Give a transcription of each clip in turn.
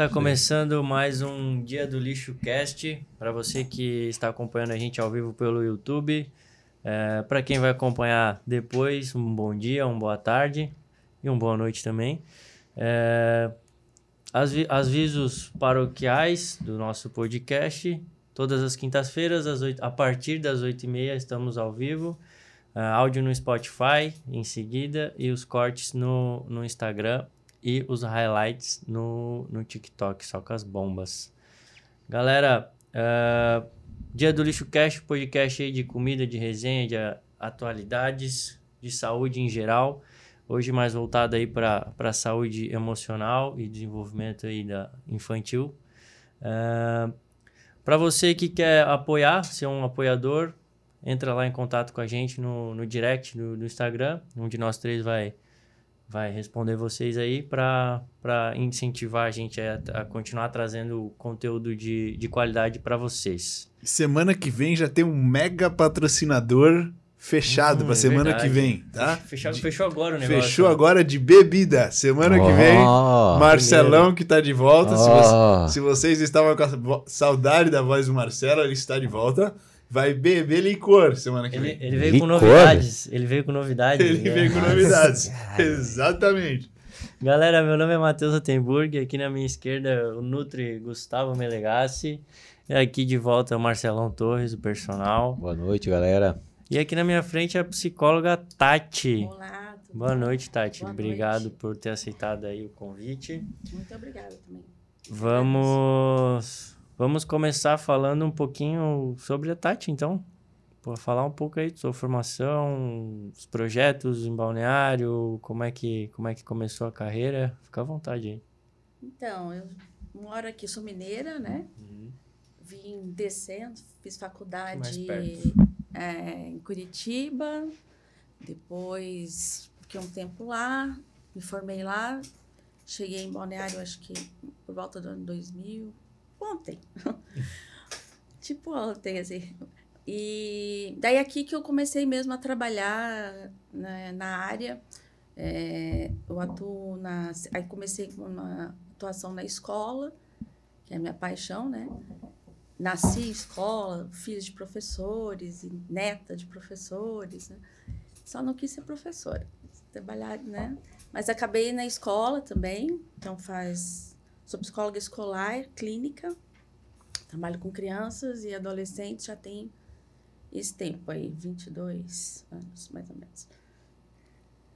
Está começando mais um Dia do Lixo Cast. Para você que está acompanhando a gente ao vivo pelo YouTube. É, Para quem vai acompanhar depois, um bom dia, uma boa tarde e uma boa noite também. É, avi- avisos paroquiais do nosso podcast. Todas as quintas-feiras, a partir das 8h30, estamos ao vivo. É, áudio no Spotify em seguida e os cortes no, no Instagram e os highlights no, no TikTok, só com as bombas. Galera, é, Dia do Lixo Cast, podcast aí de comida, de resenha, de atualidades, de saúde em geral. Hoje mais voltado aí para a saúde emocional e desenvolvimento aí da infantil. para você que quer apoiar, ser um apoiador, entra lá em contato com a gente no, no direct do, do Instagram. Um de nós três vai vai responder vocês aí para incentivar a gente a, a continuar trazendo conteúdo de, de qualidade para vocês. Semana que vem já tem um mega patrocinador fechado Hum, pra é semana verdade. que vem, tá? Fechou, De- fechou agora o negócio. Fechou agora de bebida. Semana que vem, Marcelão que tá de volta. Se, ó. você- se vocês estavam com a saudade da voz do Marcelo, ele está de volta. Vai beber licor semana que Ele, vem. ele veio com Licor? novidades. Ele veio com novidades. Ele né? vem com novidades. Exatamente. Galera, meu nome é Matheus Atenburg. Aqui na minha esquerda, o Nutri Gustavo Melegassi. E aqui de volta o Marcelão Torres, o personal. Boa noite, galera. E aqui na minha frente a psicóloga Tati. Olá, tudo Boa bom? noite, Tati. Boa Obrigado noite. por ter aceitado aí o convite. Muito obrigada também. Vamos, vamos começar falando um pouquinho sobre a Tati, então. Pô, falar um pouco aí de sua formação, os projetos em balneário, como é que, como é que começou a carreira. Fica à vontade aí. Então, eu moro aqui, sou mineira, né? Vim descendo, fiz faculdade é, em Curitiba, depois fiquei um tempo lá, me formei lá, cheguei em Balneário, acho que por volta do ano 2000, ontem. tipo ontem, assim. E daí aqui que eu comecei mesmo a trabalhar né, na área. É, eu atuo na. Aí comecei com uma atuação na escola, que é a minha paixão, né? Nasci em escola, filha de professores, e neta de professores, né? Só não quis ser professora, trabalhar, né? Mas acabei na escola também, então faz. Sou psicóloga escolar, clínica, trabalho com crianças e adolescentes já tem esse tempo aí, 22 anos, mais ou menos.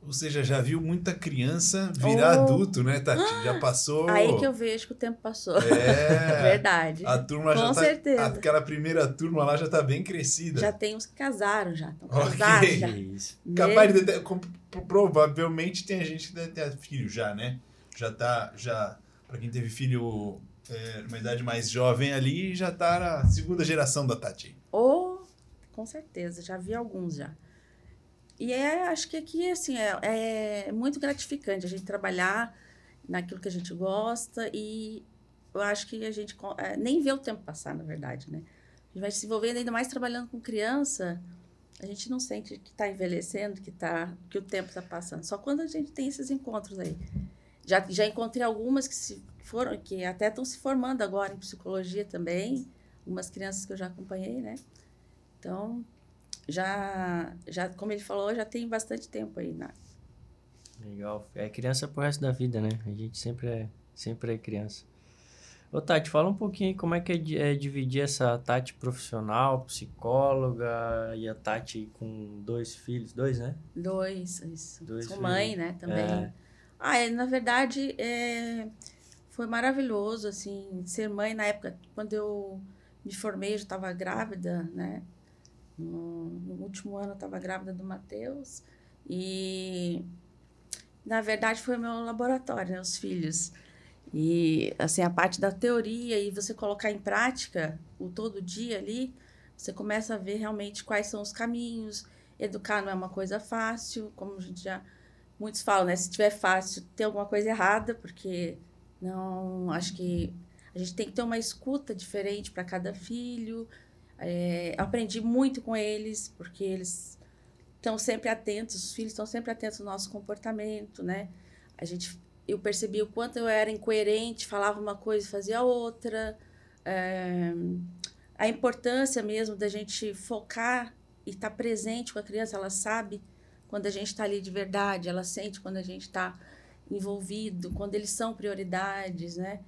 Ou seja, já viu muita criança virar Oh. adulto, né, Tati? Já passou. Aí que eu vejo que o tempo passou. É. Verdade. A turma já Com tá. certeza. Aquela primeira turma lá já tá bem crescida. Já tem uns que casaram já, estão Ok. casados já. Isso. Capaz de provavelmente tem gente que deve ter filho já, né? Já tá, já, pra quem teve filho é, numa idade mais jovem ali, já tá na segunda geração da Tati. Ou, com certeza, já vi alguns já. E é, acho que aqui, assim, é, é muito gratificante a gente trabalhar naquilo que a gente gosta e eu acho que a gente é, nem vê o tempo passar, na verdade, né? A gente vai se envolvendo ainda mais trabalhando com criança, a gente não sente que está envelhecendo, que, tá, que o tempo está passando. Só quando a gente tem esses encontros aí. Já, já encontrei algumas que se foram, que até estão se formando agora em psicologia também, algumas crianças que eu já acompanhei, né? Então, já, já como ele falou, já tem bastante tempo aí na, Legal. É criança pro resto da vida, né? A gente sempre é, sempre é criança. Ô, Tati, fala um pouquinho como é que é, é dividir essa Tati profissional, psicóloga e a Tati com dois filhos. Dois, né? Dois, isso. Dois Sou filhos. mãe, né, também. É. Ah, é, na verdade, é, foi maravilhoso, assim, ser mãe na época, quando eu me formei, eu já estava grávida, né? No, no último ano eu estava grávida do Matheus. E, na verdade, foi meu laboratório, né, os filhos. E, assim, a parte da teoria e você colocar em prática o todo dia ali, você começa a ver realmente quais são os caminhos. Educar não é uma coisa fácil, como a gente já muitos falam, né? Se tiver fácil, tem alguma coisa errada, porque não acho que a gente tem que ter uma escuta diferente para cada filho. É, aprendi muito com eles, porque eles estão sempre atentos, os filhos estão sempre atentos ao nosso comportamento, né? A gente eu percebi o quanto eu era incoerente, falava uma coisa e fazia outra. É, a importância mesmo da gente focar e estar tá presente com a criança, ela sabe quando a gente está ali de verdade, ela sente quando a gente está envolvido, quando eles são prioridades, né?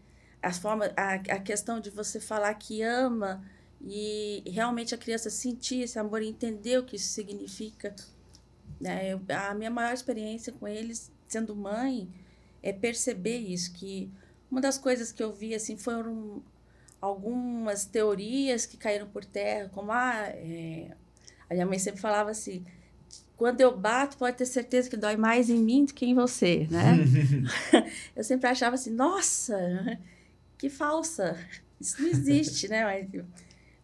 A, forma, a, a questão de você falar que ama e realmente a criança sentir esse amor e entender o que isso significa. Né? Eu, a minha maior experiência com eles, sendo mãe, é perceber isso, que uma das coisas que eu vi assim foram algumas teorias que caíram por terra, como ah, é... a minha mãe sempre falava assim, quando eu bato, pode ter certeza que dói mais em mim do que em você, né? eu sempre achava assim, nossa, que falsa, isso não existe, né? Mas,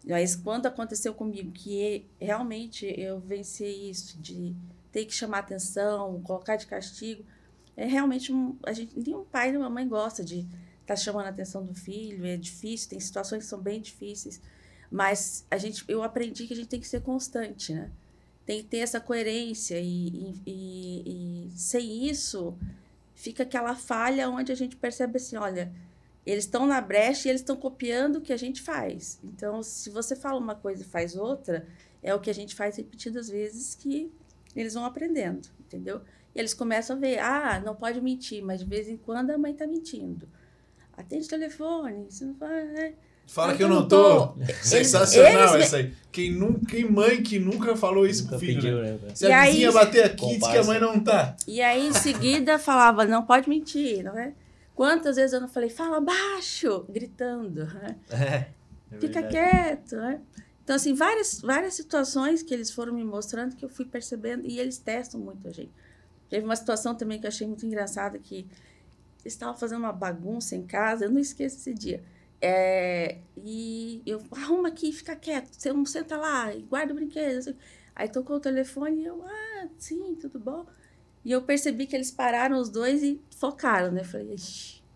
mas quando aconteceu comigo, que realmente eu venci isso, de ter que chamar atenção, colocar de castigo, é realmente um, a gente nenhum pai nem uma mãe gosta de estar tá chamando a atenção do filho, é difícil, tem situações que são bem difíceis, mas a gente eu aprendi que a gente tem que ser constante, né? Tem que ter essa coerência e, e, e, sem isso fica aquela falha onde a gente percebe assim, olha, eles estão na brecha e eles estão copiando o que a gente faz. Então, se você fala uma coisa e faz outra, é o que a gente faz repetidas vezes que eles vão aprendendo, entendeu? E eles começam a ver, ah, não pode mentir, mas de vez em quando a mãe está mentindo. Atende o telefone, isso não vai. Né? Fala que eu não tô. tô. Sensacional eles... essa aí. Quem, nunca, quem mãe que nunca falou isso nunca pro filho. Pediu, né? Se e a aí, vizinha bater aqui, diz que a mãe não tá. E aí, em seguida, falava, não pode mentir, não é? Quantas vezes eu não falei, fala baixo, gritando. Né? É, é Fica quieto, né? Então, assim, várias, várias situações que eles foram me mostrando que eu fui percebendo e eles testam muito a gente. Teve uma situação também que eu achei muito engraçada que eles estavam fazendo uma bagunça em casa, eu não esqueço esse dia. É, e eu arruma aqui, fica quieto, você não senta lá, guarda o brinquedo. Aí tocou o telefone e eu, ah, sim, tudo bom. E eu percebi que eles pararam os dois e focaram, né? Falei,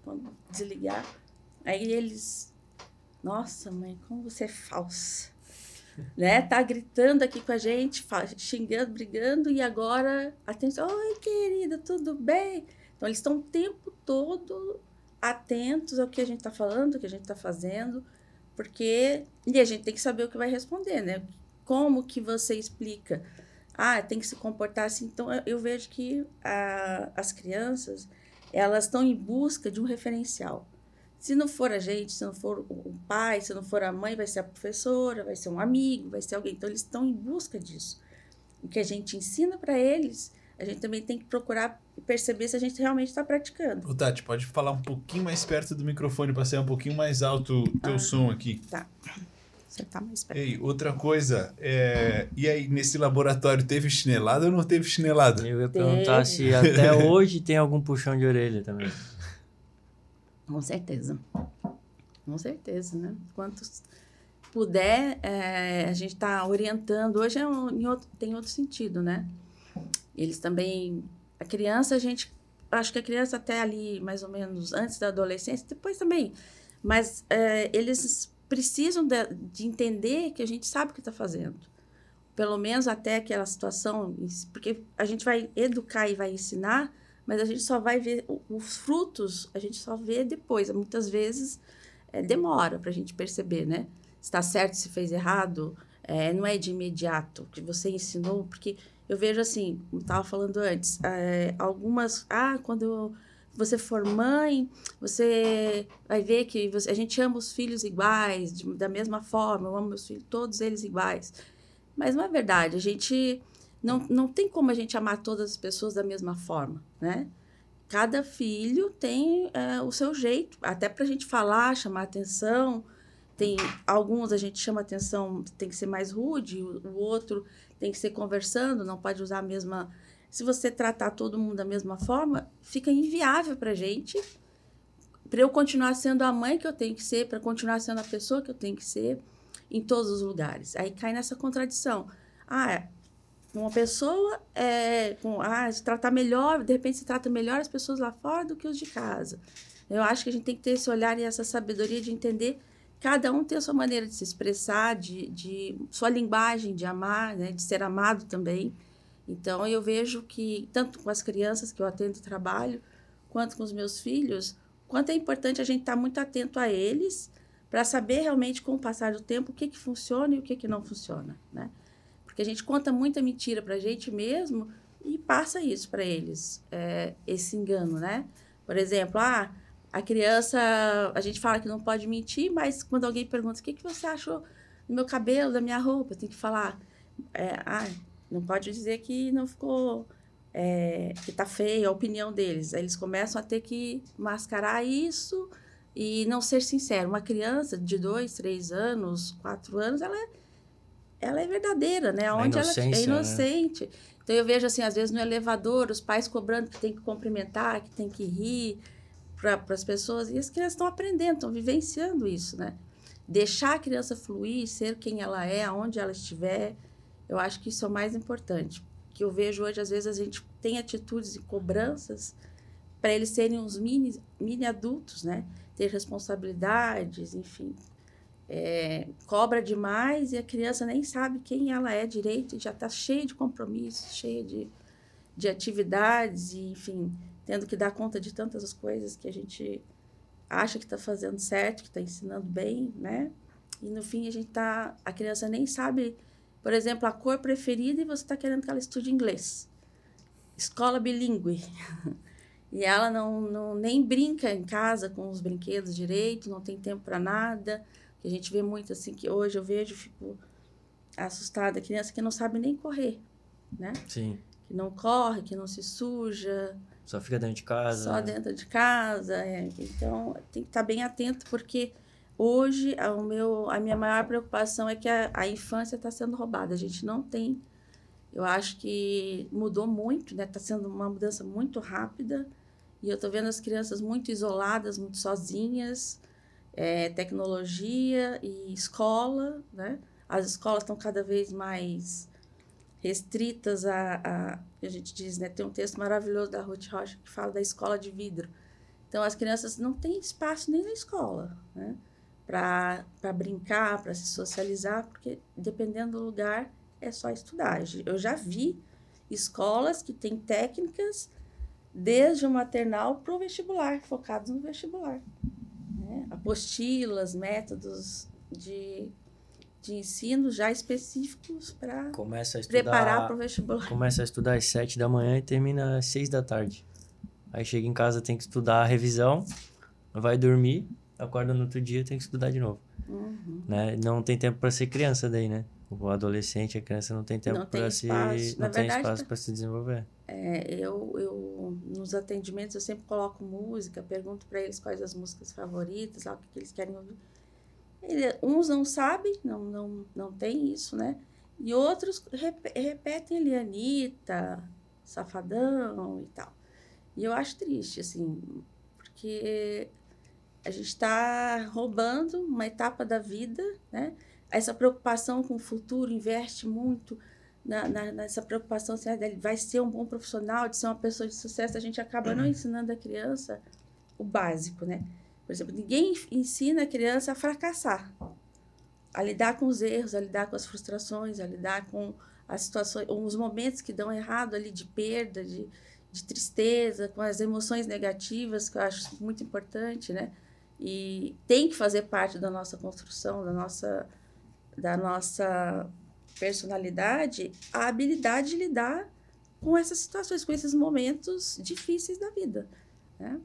vamos desligar. Aí eles, nossa, mãe, como você é falsa né? Tá gritando aqui com a gente, xingando, brigando, e agora, atenção, oi, querida, tudo bem? Então, eles estão o tempo todo atentos ao que a gente está falando, o que a gente está fazendo, porque e a gente tem que saber o que vai responder, né? Como que você explica? Ah, tem que se comportar assim. Então, eu vejo que a, as crianças, elas estão em busca de um referencial. Se não for a gente, se não for o pai, se não for a mãe, vai ser a professora, vai ser um amigo, vai ser alguém. Então, eles estão em busca disso. O que a gente ensina para eles, a gente também tem que procurar perceber se a gente realmente está praticando. Ô, Tati, pode falar um pouquinho mais perto do microfone para ser um pouquinho mais alto o teu ah, som aqui. Tá. Você tá mais perto. Ei, outra coisa, é... e aí, nesse laboratório teve chinelada ou não teve chinelada? Eu ia perguntar teve. se até hoje tem algum puxão de orelha também. Com certeza. Com certeza, né? Quantos puder, é, a gente está orientando. Hoje é um, outro, tem outro sentido, né? Eles também. A criança, a gente. Acho que a criança até ali, mais ou menos, antes da adolescência, depois também. Mas é, eles precisam de, de, entender que a gente sabe o que está fazendo. Pelo menos até aquela situação, porque a gente vai educar e vai ensinar mas a gente só vai ver os frutos, a gente só vê depois. Muitas vezes é, demora para a gente perceber, né? Se está certo, se fez errado, é, não é de imediato que você ensinou, porque eu vejo assim, como estava falando antes, é, algumas, ah, quando você for mãe, você vai ver que você, a gente ama os filhos iguais, de, da mesma forma, eu amo meus filhos, todos eles iguais. Mas não é verdade, a gente não, não tem como a gente amar todas as pessoas da mesma forma, né? Cada filho tem é, o seu jeito, até para a gente falar, chamar atenção. Tem alguns a gente chama atenção, tem que ser mais rude, o, o outro tem que ser conversando, não pode usar a mesma. Se você tratar todo mundo da mesma forma, fica inviável para gente, para eu continuar sendo a mãe que eu tenho que ser, para continuar sendo a pessoa que eu tenho que ser em todos os lugares. Aí cai nessa contradição. Ah, uma pessoa é, com, ah, se tratar melhor, de repente se trata melhor as pessoas lá fora do que os de casa. Eu acho que a gente tem que ter esse olhar e essa sabedoria de entender cada um tem a sua maneira de se expressar, de, de sua linguagem de amar, né, de ser amado também. Então eu vejo que tanto com as crianças que eu atendo trabalho, quanto com os meus filhos, quanto é importante a gente estar tá muito atento a eles para saber realmente, com o passar do tempo, o que, que funciona e o que, que não funciona, né? Porque a gente conta muita mentira para a gente mesmo e passa isso para eles, é, esse engano, né? Por exemplo, ah, a criança, a gente fala que não pode mentir, mas quando alguém pergunta o que, que você achou do meu cabelo, da minha roupa, tem que falar, é, ah, não pode dizer que não ficou, é, que tá feio, a opinião deles. Aí eles começam a ter que mascarar isso e não ser sincero. Uma criança de dois, três anos, quatro anos, ela é, ela é verdadeira, né? Onde ela é inocente. Né? Então eu vejo assim, às vezes no elevador, os pais cobrando que tem que cumprimentar, que tem que rir para as pessoas, e as crianças estão aprendendo, estão vivenciando isso, né? Deixar a criança fluir, ser quem ela é, aonde ela estiver, eu acho que isso é o mais importante. Que eu vejo hoje, às vezes, a gente tem atitudes e cobranças para eles serem uns mini, mini adultos, né? Ter responsabilidades, enfim, é, cobra demais e a criança nem sabe quem ela é direito e já está cheia de compromissos, cheia de, de atividades e, enfim, tendo que dar conta de tantas coisas que a gente acha que está fazendo certo, que está ensinando bem, né? E no fim a gente tá, a criança nem sabe, por exemplo, a cor preferida e você está querendo que ela estude inglês. Escola bilíngue. e ela não, não nem brinca em casa com os brinquedos direito, não tem tempo para nada a gente vê muito assim, que hoje eu vejo, fico assustada, criança que não sabe nem correr, né? Sim. Que não corre, que não se suja. Só fica dentro de casa. Só dentro de casa. É. Então, tem que estar bem atento, porque hoje o meu, a minha maior preocupação é que a, a infância está sendo roubada. A gente não tem. Eu acho que mudou muito, né? Está sendo uma mudança muito rápida. E eu estou vendo as crianças muito isoladas, muito sozinhas é, tecnologia e escola, né? As escolas estão cada vez mais restritas a, a, a gente diz, né? Tem um texto maravilhoso da Ruth Rocha que fala da escola de vidro. Então, as crianças não têm espaço nem na escola, né? Para brincar, para se socializar, porque dependendo do lugar, é só estudar. Eu já vi escolas que têm técnicas desde o maternal para o vestibular, focados no vestibular né? apostilas, métodos de, de ensino já específicos para preparar para o vestibular. Começa a estudar às sete da manhã e termina às seis da tarde. Aí chega em casa, tem que estudar a revisão, vai dormir, acorda no outro dia, tem que estudar de novo. Uhum. Né? Não tem tempo para ser criança daí, né? O adolescente, a criança não tem tempo para se não tem espaço para se desenvolver. É, eu, eu nos atendimentos eu sempre coloco música, pergunto para eles quais as músicas favoritas, lá, o que, que eles querem ouvir. Ele, uns não sabem, não, não, não tem isso, né? E outros rep, repetem ali, Anitta, Safadão e tal. E eu acho triste, assim, porque a gente está roubando uma etapa da vida, né? essa preocupação com o futuro, investe muito na, na, nessa preocupação se assim, ele vai ser um bom profissional, de ser uma pessoa de sucesso, a gente acaba não ensinando a criança o básico, né? Por exemplo, ninguém ensina a criança a fracassar, a lidar com os erros, a lidar com as frustrações, a lidar com as situações, os momentos que dão errado ali de perda, de, de tristeza, com as emoções negativas, que eu acho muito importante, né? E tem que fazer parte da nossa construção, da nossa da nossa personalidade a habilidade de lidar com essas situações, com esses momentos difíceis da vida, né?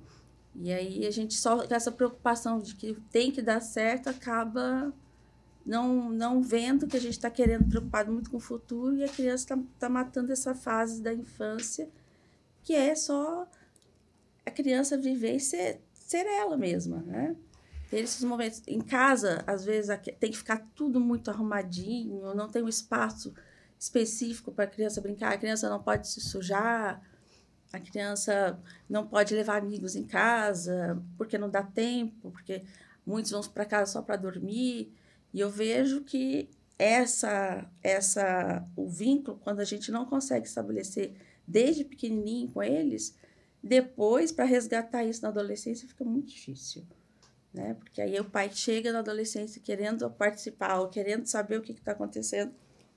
E aí a gente só essa preocupação de que tem que dar certo acaba não não vendo que a gente está querendo preocupado muito com o futuro e a criança está tá matando essa fase da infância que é só a criança viver e ser, ser ela mesma, né? ter esses momentos. Em casa, às vezes, tem que ficar tudo muito arrumadinho, não tem um espaço específico para a criança brincar, a criança não pode se sujar, a criança não pode levar amigos em casa, porque não dá tempo, porque muitos vão para casa só para dormir. E eu vejo que essa essa o vínculo quando a gente não consegue estabelecer desde pequenininho com eles, depois para resgatar isso na adolescência fica muito difícil né? Porque aí o pai chega na adolescência querendo participar ou querendo saber o que está acontecendo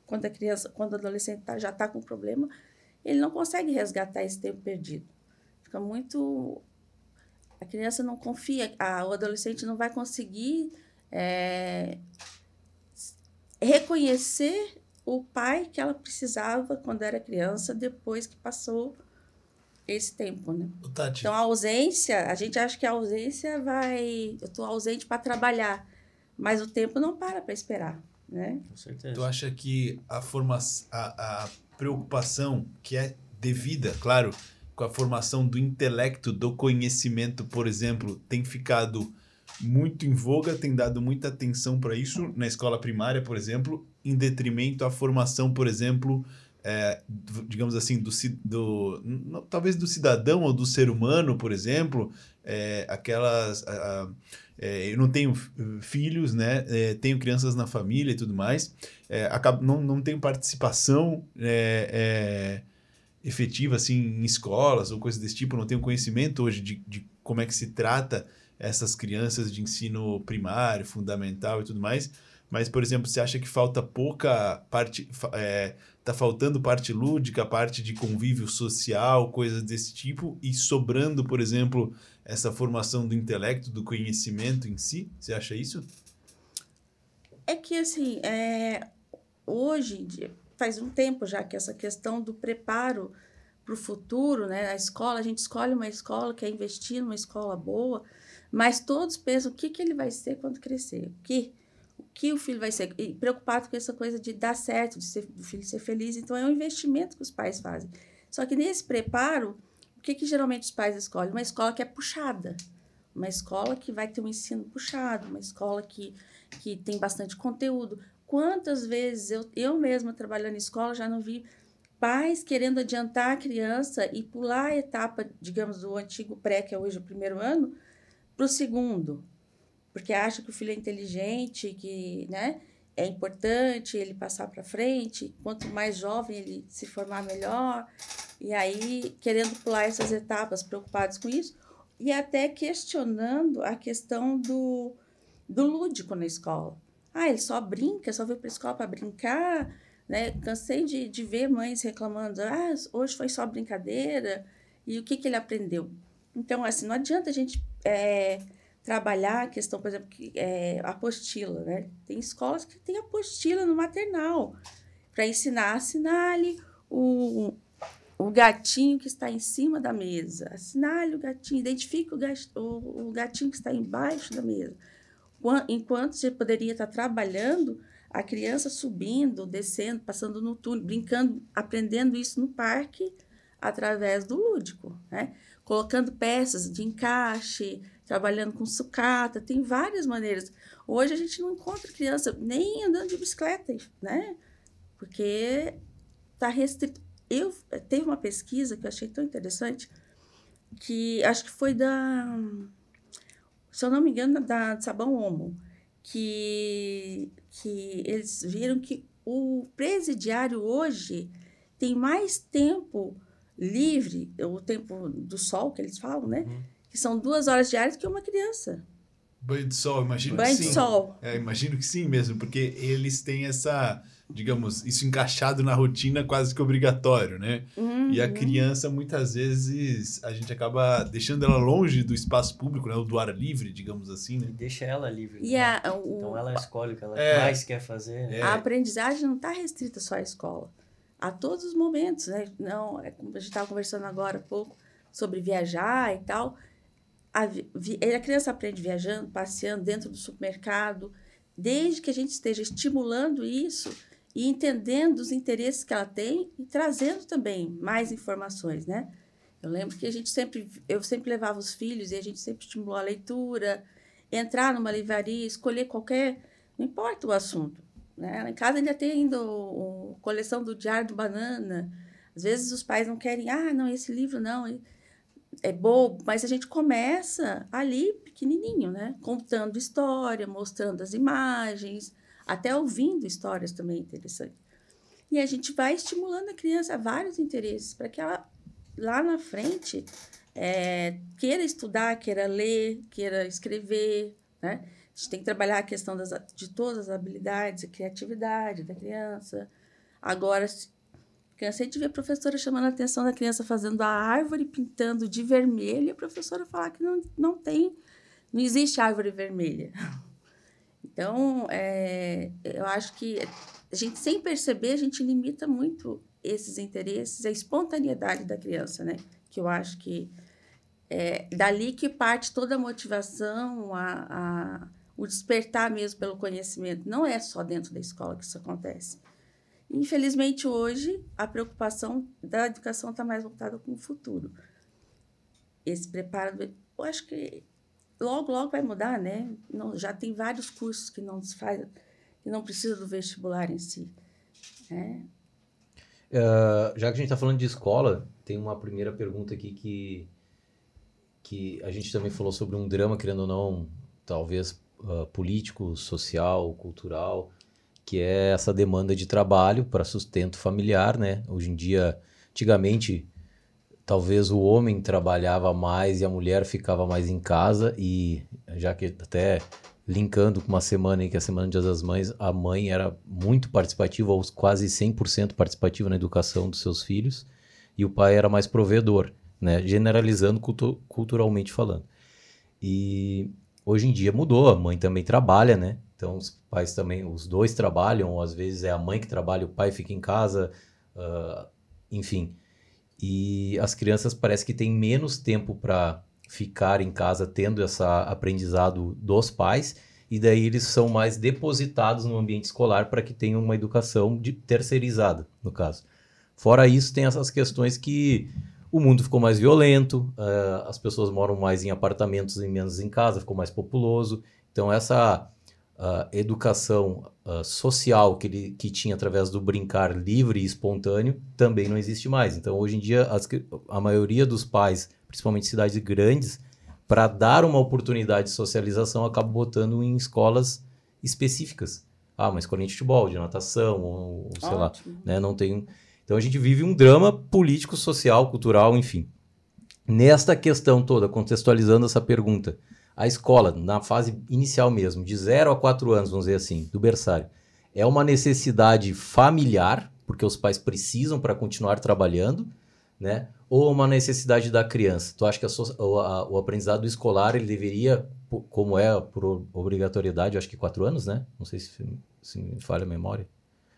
quando a criança, quando o adolescente tá, já está com problema, ele não consegue resgatar esse tempo perdido. Fica muito a criança não confia, a, o adolescente não vai conseguir é, reconhecer o pai que ela precisava quando era criança, depois que passou esse tempo, né? Tati. Então, a ausência, a gente acha que a ausência vai... Eu estou ausente para trabalhar, mas o tempo não para para esperar, né? Com certeza. Tu acha que a, forma, a, a preocupação que é devida, claro, com a formação do intelecto, do conhecimento, por exemplo, tem ficado muito em voga, tem dado muita atenção para isso na escola primária, por exemplo, em detrimento à formação, por exemplo, é, digamos assim, do, do não, talvez do cidadão ou do ser humano, por exemplo, é, aquelas. A, a, eu não tenho filhos, né? É, tenho crianças na família e tudo mais. É, acabo, não, não tenho participação é, efetiva assim, em escolas ou coisas desse tipo. Não tenho conhecimento hoje de, de como é que se trata essas crianças de ensino primário, fundamental e tudo mais. Mas, por exemplo, você acha que falta pouca parte. É, tá faltando parte lúdica, parte de convívio social, coisas desse tipo, e sobrando, por exemplo, essa formação do intelecto, do conhecimento em si? Você acha isso? É que, assim, é, hoje, faz um tempo já que essa questão do preparo para o futuro, né? A escola, a gente escolhe uma escola, quer investir numa escola boa, mas todos pensam o que, que ele vai ser quando crescer, o que que o filho vai ser e preocupado com essa coisa de dar certo, de ser, do filho ser feliz. Então, é um investimento que os pais fazem. Só que nesse preparo, o que, que geralmente os pais escolhem? Uma escola que é puxada. Uma escola que vai ter um ensino puxado, uma escola que, que tem bastante conteúdo. Quantas vezes eu, eu mesma trabalhando em escola já não vi pais querendo adiantar a criança e pular a etapa, digamos, do antigo pré, que é hoje o primeiro ano, para o segundo porque acha que o filho é inteligente, que né, é importante ele passar para frente, quanto mais jovem ele se formar melhor, e aí querendo pular essas etapas, preocupados com isso, e até questionando a questão do, do lúdico na escola. Ah, ele só brinca, só veio para a escola para brincar, né? Cansei de, de ver mães reclamando, ah, hoje foi só brincadeira, e o que, que ele aprendeu? Então, assim, não adianta a gente é, trabalhar a questão, por exemplo, que é apostila, né? Tem escolas que tem apostila no maternal para ensinar, assinale o, o gatinho que está em cima da mesa, assinale o gatinho, identifique o, gatinho que está embaixo da mesa. Enquanto você poderia estar trabalhando, a criança subindo, descendo, passando no túnel, brincando, aprendendo isso no parque através do lúdico, né? Colocando peças de encaixe, trabalhando com sucata, tem várias maneiras. Hoje a gente não encontra criança nem andando de bicicleta, né? Porque está restrito. Eu teve uma pesquisa que eu achei tão interessante que acho que foi da, se eu não me engano, da Sabão Homo, que que eles viram que o presidiário hoje tem mais tempo livre, o tempo do sol que eles falam, né? Uhum que são duas horas diárias que uma criança. Banho de sol, imagino Banho que sim. de sol. É, imagino que sim mesmo, porque eles têm essa, digamos, isso encaixado na rotina quase que obrigatório, né? Uhum. E a criança, muitas vezes, a gente acaba deixando ela longe do espaço público, né? do ar livre, digamos assim, né? Deixa ela livre. E né? a, o, então ela escolhe o que ela É. mais quer fazer. Né? É. a aprendizagem não está restrita só à escola. A todos os momentos, né? Não, é como a gente estava conversando agora há pouco sobre viajar e tal. A, vi- vi- a criança aprende viajando, passeando dentro do supermercado, desde que a gente esteja estimulando isso e entendendo os interesses que ela tem e trazendo também mais informações, né? Eu lembro que a gente sempre, eu sempre levava os filhos e a gente sempre estimulou a leitura, entrar numa livraria, escolher qualquer, não importa o assunto, né? Em casa ainda tem ainda o, o coleção do Diário do Banana. Às vezes os pais não querem, ah, não, esse livro não, é bobo, mas a gente começa ali pequenininho, né? Contando história, mostrando as imagens, até ouvindo histórias também interessante. E a gente vai estimulando a criança a vários interesses para que ela lá na frente é, queira estudar, queira ler, queira escrever, né? A gente tem que trabalhar a questão das, de todas as habilidades, a criatividade da criança. Agora, Cansei de ver a professora chamando a atenção da criança fazendo a árvore, pintando de vermelho, e a professora falar que não, não tem, não existe árvore vermelha. Então, é, eu acho que a gente, sem perceber, a gente limita muito esses interesses, a espontaneidade da criança, né? Que eu acho que é dali que parte toda a motivação, a, a, o despertar mesmo pelo conhecimento. Não é só dentro da escola que isso acontece. Infelizmente, hoje, a preocupação da educação está mais voltada com o futuro. Esse preparo, eu acho que logo, logo vai mudar, né? Não, já tem vários cursos que não se faz, que não precisa do vestibular em si. Né? Uh, já que a gente está falando de escola, tem uma primeira pergunta aqui que, que a gente também falou sobre um drama, querendo ou não, talvez uh, político, social, cultural, que é essa demanda de trabalho para sustento familiar, né? Hoje em dia, antigamente, talvez o homem trabalhava mais e a mulher ficava mais em casa e já que até linkando com uma semana aí, que é a Semana Dia das Mães, a mãe era muito participativa, ou quase 100% participativa na educação dos seus filhos, e o pai era mais provedor, né? Generalizando cultu culturalmente falando. E hoje em dia mudou, a mãe também trabalha, né? Então os pais também, os dois trabalham, ou às vezes é a mãe que trabalha, o pai fica em casa, uh, enfim. E as crianças parece que têm menos tempo para ficar em casa tendo esse aprendizado dos pais e daí eles são mais depositados no ambiente escolar para que tenham uma educação de terceirizada, no caso. Fora isso, tem essas questões que o mundo ficou mais violento, uh, as pessoas moram mais em apartamentos e menos em casa, ficou mais populoso. Então, essa uh, educação uh, social que ele que tinha através do brincar livre e espontâneo também não existe mais. Então, hoje em dia, as, a maioria dos pais, principalmente cidades grandes, para dar uma oportunidade de socialização, acaba botando em escolas específicas. Ah, uma escolinha de futebol, de natação, ou, ou sei Ótimo. lá. Né? Não tem... Então, a gente vive um drama político, social, cultural, enfim. Nesta questão toda, contextualizando essa pergunta, a escola, na fase inicial mesmo, de 0 a 4 anos, vamos dizer assim, do berçário, é uma necessidade familiar, porque os pais precisam para continuar trabalhando, né? Ou uma necessidade da criança? Tu acha que a, o, a, o, aprendizado escolar ele deveria, como é por obrigatoriedade, acho que quatro anos, né? Não sei se, se me falha a memória.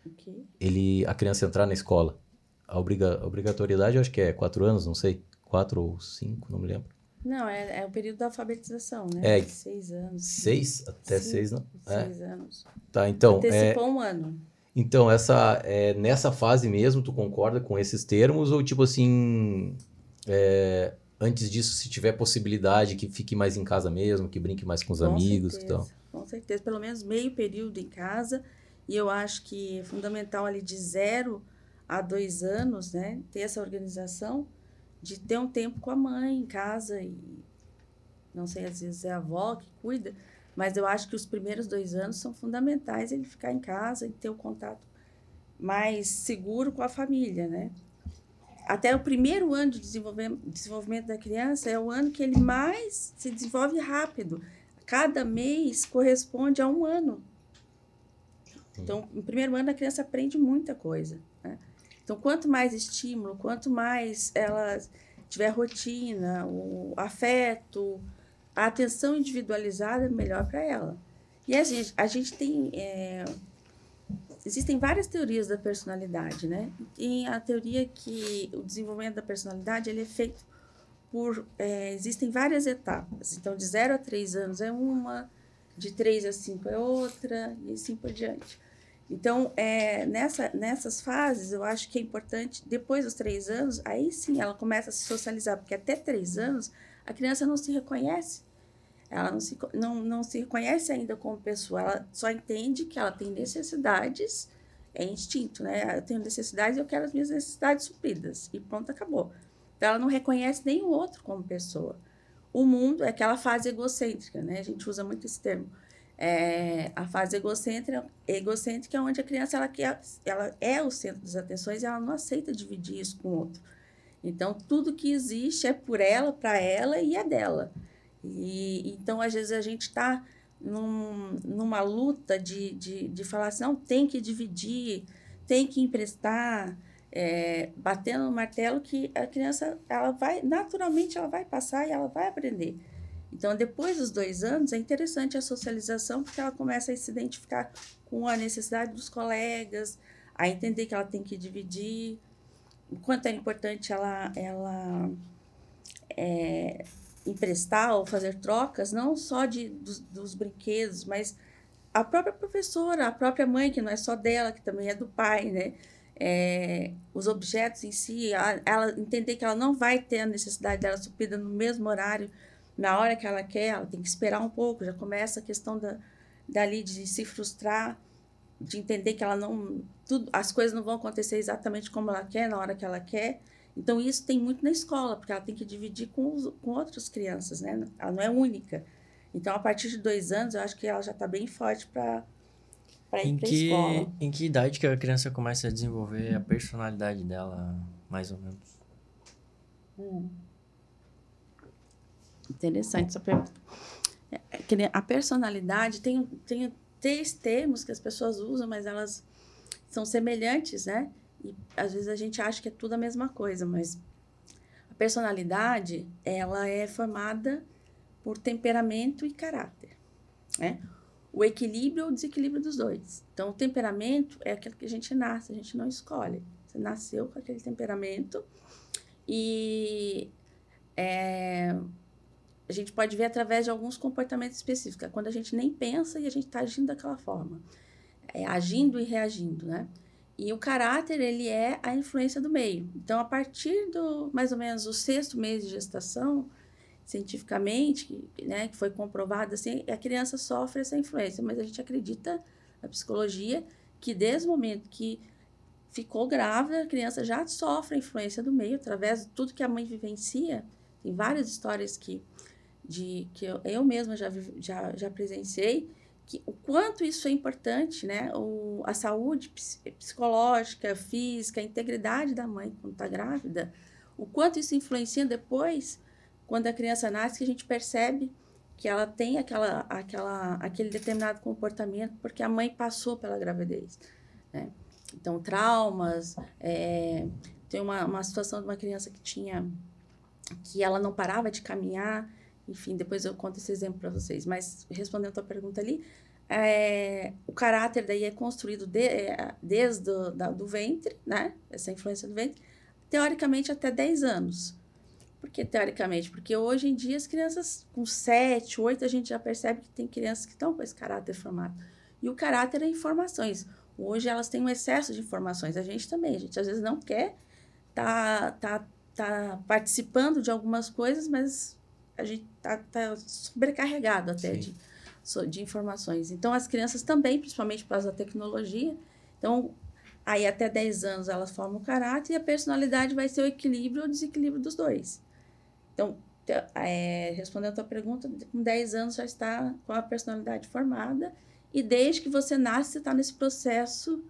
Okay. Ele, a criança entrar na escola. A, obriga, a obrigatoriedade, acho que é quatro anos, não sei. Quatro ou cinco, não me lembro. Não, é, é o período da alfabetização, né? É. Seis anos. Seis? Até Cinco, seis, não? É. Seis anos. Tá, então... Antecipou é... um ano. Então, essa, é, nessa fase mesmo, tu concorda com esses termos? Ou, tipo assim, é, antes disso, se tiver possibilidade, que fique mais em casa mesmo, que brinque mais com os com amigos certeza, então. Com certeza, pelo menos meio período em casa. E eu acho que é fundamental ali de zero a dois anos, né? Ter essa organização de ter um tempo com a mãe em casa e não sei, às vezes é a avó que cuida, mas eu acho que os primeiros dois anos são fundamentais ele ficar em casa e ter o um contato mais seguro com a família, né? Até o primeiro ano de desenvolvimento da criança é o ano que ele mais se desenvolve rápido. Cada mês corresponde a um ano. Então, no primeiro ano a criança aprende muita coisa. Né? Então, quanto mais estímulo, quanto mais ela tiver rotina, o afeto, a atenção individualizada, melhor para ela. E a gente, a gente tem. É, existem várias teorias da personalidade, né? Tem a teoria que o desenvolvimento da personalidade ele é feito por. É, existem várias etapas. Então, de 0 a 3 anos é uma, de 3 a 5 é outra, e assim por diante. Então, é, nessa, nessas fases, eu acho que é importante, depois dos três anos, aí sim ela começa a se socializar, porque até três anos a criança não se reconhece. Ela não se, não, não se reconhece ainda como pessoa, ela só entende que ela tem necessidades, é instinto, né? Eu tenho necessidades e eu quero as minhas necessidades supridas, e pronto, acabou. Então, ela não reconhece nenhum outro como pessoa. O mundo é aquela fase egocêntrica, né? A gente usa muito esse termo é, a fase egocêntrica, egocêntrica é onde a criança ela, quer, ela é o centro das atenções e ela não aceita dividir isso com o outro. Então, tudo que existe é por ela, para ela e é dela. E, então, às vezes, a gente está num, numa luta de, de, de falar assim, não, tem que dividir, tem que emprestar, é, batendo no martelo que a criança, ela vai, naturalmente, ela vai passar e ela vai aprender. Então, depois dos dois anos, é interessante a socialização, porque ela começa a se identificar com a necessidade dos colegas, a entender que ela tem que dividir, o quanto é importante ela, ela é, emprestar ou fazer trocas, não só de, dos, dos brinquedos, mas a própria professora, a própria mãe, que não é só dela, que também é do pai, né? É, os objetos em si, ela, ela, entender que ela não vai ter a necessidade dela suprida no mesmo horário, na hora que ela quer, ela tem que esperar um pouco, já começa a questão da, dali de se frustrar, de entender que ela não, tudo, as coisas não vão acontecer exatamente como ela quer, na hora que ela quer, então, isso tem muito na escola, porque ela tem que dividir com, os, com outras crianças, né? Ela não é única. Então, a partir de dois anos, eu acho que ela já está bem forte para ir para a escola. Em que idade que a criança começa a desenvolver a personalidade dela, mais ou menos? Hum. Interessante essa pergunta. É, a personalidade tem, tem três termos que as pessoas usam, mas elas são semelhantes, né? E às vezes a gente acha que é tudo a mesma coisa, mas a personalidade, ela é formada por temperamento e caráter, né? O equilíbrio ou desequilíbrio dos dois. Então, o temperamento é aquilo que a gente nasce, a gente não escolhe. Você nasceu com aquele temperamento e é, a gente pode ver através de alguns comportamentos específicos. É quando a gente nem pensa e a gente está agindo daquela forma. É, agindo e reagindo, né? E o caráter, ele é a influência do meio. Então, a partir do, mais ou menos, o sexto mês de gestação, cientificamente, né, que foi comprovado assim, a criança sofre essa influência. Mas a gente acredita, na psicologia, que desde o momento que ficou grávida, a criança já sofre a influência do meio, através de tudo que a mãe vivencia. Tem várias histórias que, de, que eu, eu mesma já, já, já presenciei, que, o quanto isso é importante, né? O, a saúde psicológica, física, a integridade da mãe quando está grávida, o quanto isso influencia depois, quando a criança nasce, que a gente percebe que ela tem aquela, aquela, aquele determinado comportamento porque a mãe passou pela gravidez, né? Então, traumas, é, tem uma, uma situação de uma criança que tinha, que ela não parava de caminhar, enfim, depois eu conto esse exemplo para vocês. Mas respondendo a tua pergunta ali, é, o caráter daí é construído de, é, desde o da, do ventre, né? Essa influência do ventre, teoricamente até 10 anos. Por que teoricamente? Porque hoje em dia as crianças com 7, 8, a gente já percebe que tem crianças que estão com esse caráter formado. E o caráter é informações. Hoje elas têm um excesso de informações. A gente também, a gente às vezes não quer tá, tá, tá participando de algumas coisas, mas a gente tá, tá sobrecarregado até de, de informações. Então, as crianças também, principalmente por causa da tecnologia, então, aí até 10 anos elas formam o caráter e a personalidade vai ser o equilíbrio ou desequilíbrio dos dois. Então, é, respondendo a tua pergunta, com 10 anos já está com a personalidade formada e desde que você nasce, você está nesse processo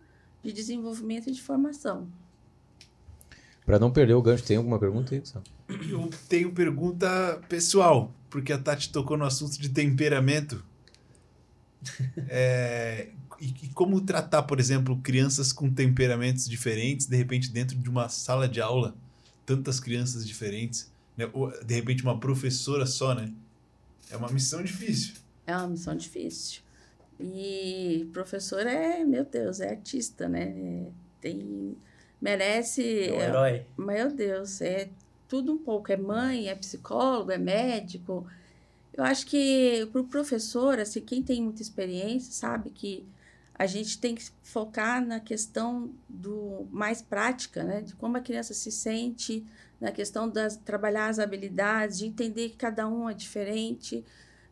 de desenvolvimento e de formação. Para não perder o gancho, tem alguma pergunta aí, Gustavo? Eu tenho pergunta pessoal, porque a Tati tocou no assunto de temperamento. É, e, e, como tratar, por exemplo, crianças com temperamentos diferentes, de repente, dentro de uma sala de aula, tantas crianças diferentes, né? Ou, de repente, uma professora só, né? É uma missão difícil. É uma missão difícil. E professor é, meu Deus, é artista, né? É, tem merece. É um herói. Meu Deus, é tudo um pouco. É mãe, é psicólogo, é médico. Eu acho que para o professor, assim, quem tem muita experiência, sabe que a gente tem que focar na questão do mais prática, né? De como a criança se sente, na questão de trabalhar as habilidades, de entender que cada um é diferente.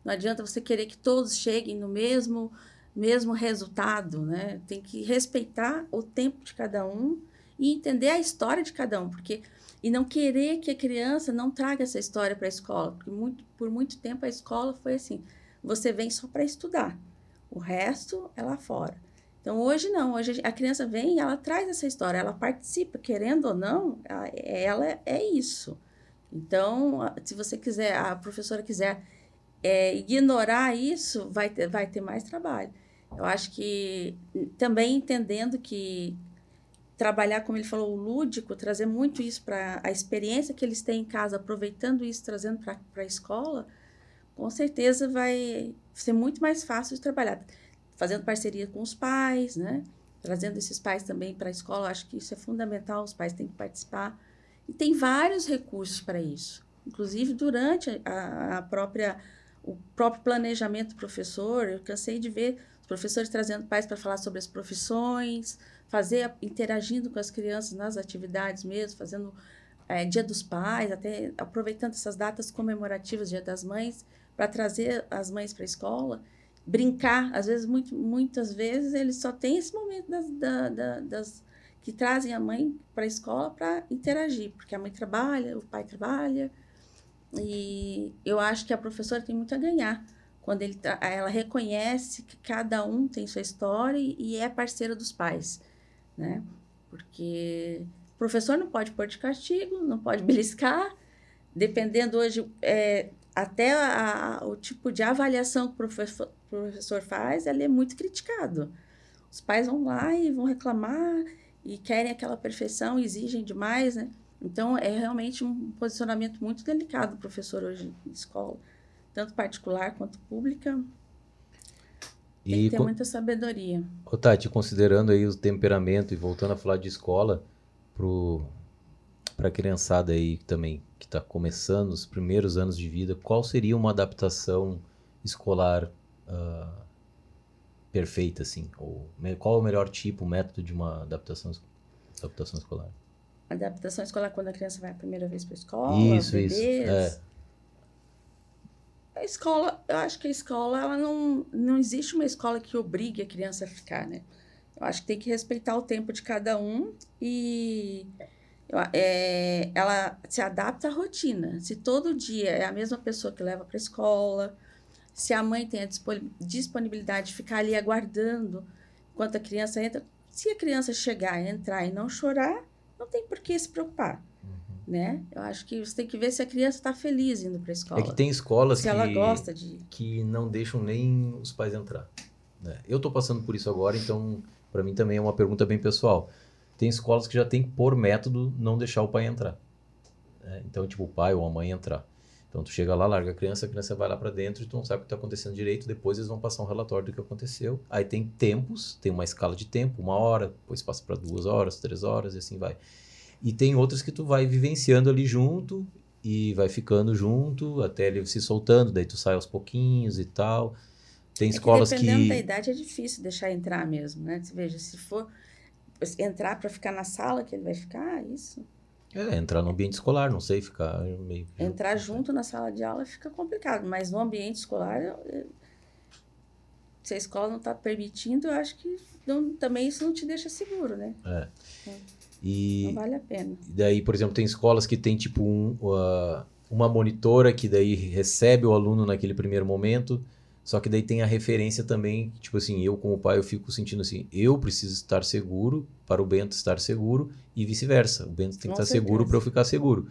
Não adianta você querer que todos cheguem no mesmo mesmo resultado, né? Tem que respeitar o tempo de cada um e entender a história de cada um, porque e não querer que a criança não traga essa história para a escola, porque muito, por muito tempo a escola foi assim: você vem só para estudar, o resto é lá fora. Então hoje não, hoje a criança vem e ela traz essa história, ela participa, querendo ou não, ela é isso. Então, se você quiser, a professora quiser é, ignorar isso, vai ter, vai ter mais trabalho. Eu acho que também entendendo que trabalhar, como ele falou, o lúdico, trazer muito isso para a experiência que eles têm em casa, aproveitando isso, trazendo para a escola, com certeza vai ser muito mais fácil de trabalhar. Fazendo parceria com os pais, né? Trazendo esses pais também para a escola, acho que isso é fundamental, os pais têm que participar. E tem vários recursos para isso. Inclusive, durante a, a própria o próprio planejamento do professor, eu cansei de ver os professores trazendo pais para falar sobre as profissões, fazer interagindo com as crianças nas atividades mesmo, fazendo é, Dia dos Pais, até aproveitando essas datas comemorativas, Dia das Mães, para trazer as mães para a escola, brincar. Às vezes, muito, muitas vezes, eles só têm esse momento das, da, da, das que trazem a mãe para a escola para interagir, porque a mãe trabalha, o pai trabalha, e eu acho que a professora tem muito a ganhar quando ele, ela reconhece que cada um tem sua história e é parceira dos pais, né? Porque o professor não pode pôr de castigo, não pode beliscar, dependendo hoje, é, até a, o tipo de avaliação que o professor, professor faz, ele é muito criticado. Os pais vão lá e vão reclamar e querem aquela perfeição, exigem demais, né? Então, é realmente um posicionamento muito delicado do professor hoje em escola, tanto particular quanto pública. Tem e que ter muita sabedoria. Ô, Tati, considerando aí o temperamento e voltando a falar de escola, para a criançada aí também que está começando os primeiros anos de vida, qual seria uma adaptação escolar uh, perfeita, assim? Ou qual é o melhor tipo, o método de uma adaptação, adaptação escolar? adaptação escolar quando a criança vai a primeira vez para a escola, isso, bebês. Isso, é. A escola, eu acho que a escola, ela não, não existe uma escola que obrigue a criança a ficar, né? Eu acho que tem que respeitar o tempo de cada um e é, ela se adapta à rotina. Se todo dia é a mesma pessoa que leva para a escola, se a mãe tem a disponibilidade de ficar ali aguardando enquanto a criança entra, se a criança chegar, entrar e não chorar, não tem por que se preocupar. Né? Eu acho que você tem que ver se a criança está feliz indo para a escola. É que tem escolas se que, ela gosta de... que não deixam nem os pais entrar. Né? Eu estou passando por isso agora, então para mim também é uma pergunta bem pessoal. Tem escolas que já tem por método, não deixar o pai entrar. Né? Então, tipo, o pai ou a mãe entrar. Então, tu chega lá, larga a criança, a criança vai lá para dentro e tu não sabe o que está acontecendo direito. Depois eles vão passar um relatório do que aconteceu. Aí tem tempos, tem uma escala de tempo, uma hora, depois passa para duas horas, três horas e assim vai. E tem outras que tu vai vivenciando ali junto e vai ficando junto até ele se soltando, daí tu sai aos pouquinhos e tal. Tem é escolas que. Dependendo que... da idade é difícil deixar entrar mesmo, né? Você veja, se for entrar para ficar na sala que ele vai ficar, ah, isso é, entrar no ambiente escolar, não sei, ficar meio. Entrar junto na sala de aula fica complicado, mas no ambiente escolar, se a escola não está permitindo, eu acho que não, também isso não te deixa seguro, né? É. é. E, não vale a pena. Daí, por exemplo, tem escolas que tem tipo um, uh, uma monitora que daí recebe o aluno naquele primeiro momento só que daí tem a referência também, tipo assim, eu como pai eu fico sentindo assim, eu preciso estar seguro para o Bento estar seguro e vice-versa. O Bento tem que estar certeza. seguro para eu ficar seguro.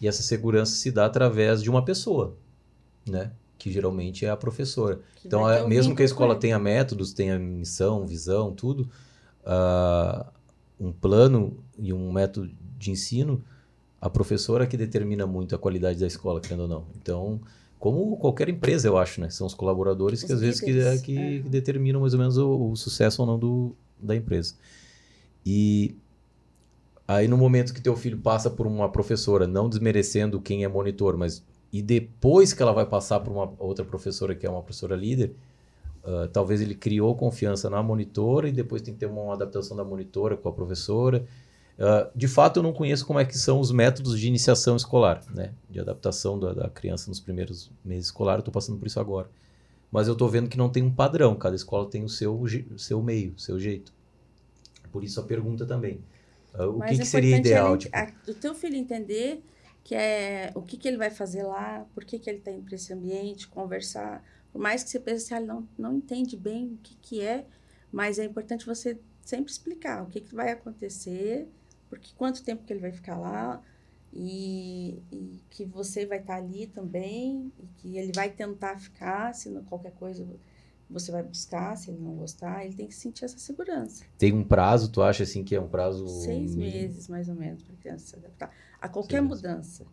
E essa segurança se dá através de uma pessoa, né? Que geralmente é a professora. Que então, a, mesmo que a escola tenha métodos, tenha missão, visão, tudo, uh, um plano e um método de ensino, a professora que determina muito a qualidade da escola, querendo ou não. Então, como qualquer empresa, eu acho, né? São os colaboradores os que às vezes que, é, que, é. que, determinam mais ou menos o, o, sucesso ou não do, da empresa. E aí no momento que teu filho passa por uma professora, não desmerecendo quem é monitor, mas e depois que ela vai passar por uma outra professora que é uma professora líder, uh, talvez ele criou confiança na monitora e depois tem que ter uma adaptação da monitora com a professora Uh, de fato, eu não conheço como é que são os métodos de iniciação escolar, né? De adaptação da, da criança nos primeiros meses escolares. Estou passando por isso agora. Mas eu estou vendo que não tem um padrão. Cada escola tem o seu, o seu meio, o seu jeito. Por isso a pergunta também. Uh, o que, que seria ideal? Ele, tipo... a, o teu filho entender que é o que, que ele vai fazer lá, por que, que ele está indo para esse ambiente, conversar. Por mais que você pense, ah, ele não, não entende bem o que, que é, mas é importante você sempre explicar o que, que vai acontecer porque quanto tempo que ele vai ficar lá e, e que você vai estar ali também e que ele vai tentar ficar se não, qualquer coisa você vai buscar, se ele não gostar, ele tem que sentir essa segurança. Tem um prazo, tu acha assim que é um prazo. Seis meses, mais ou menos, para a criança se adaptar a qualquer Seis mudança.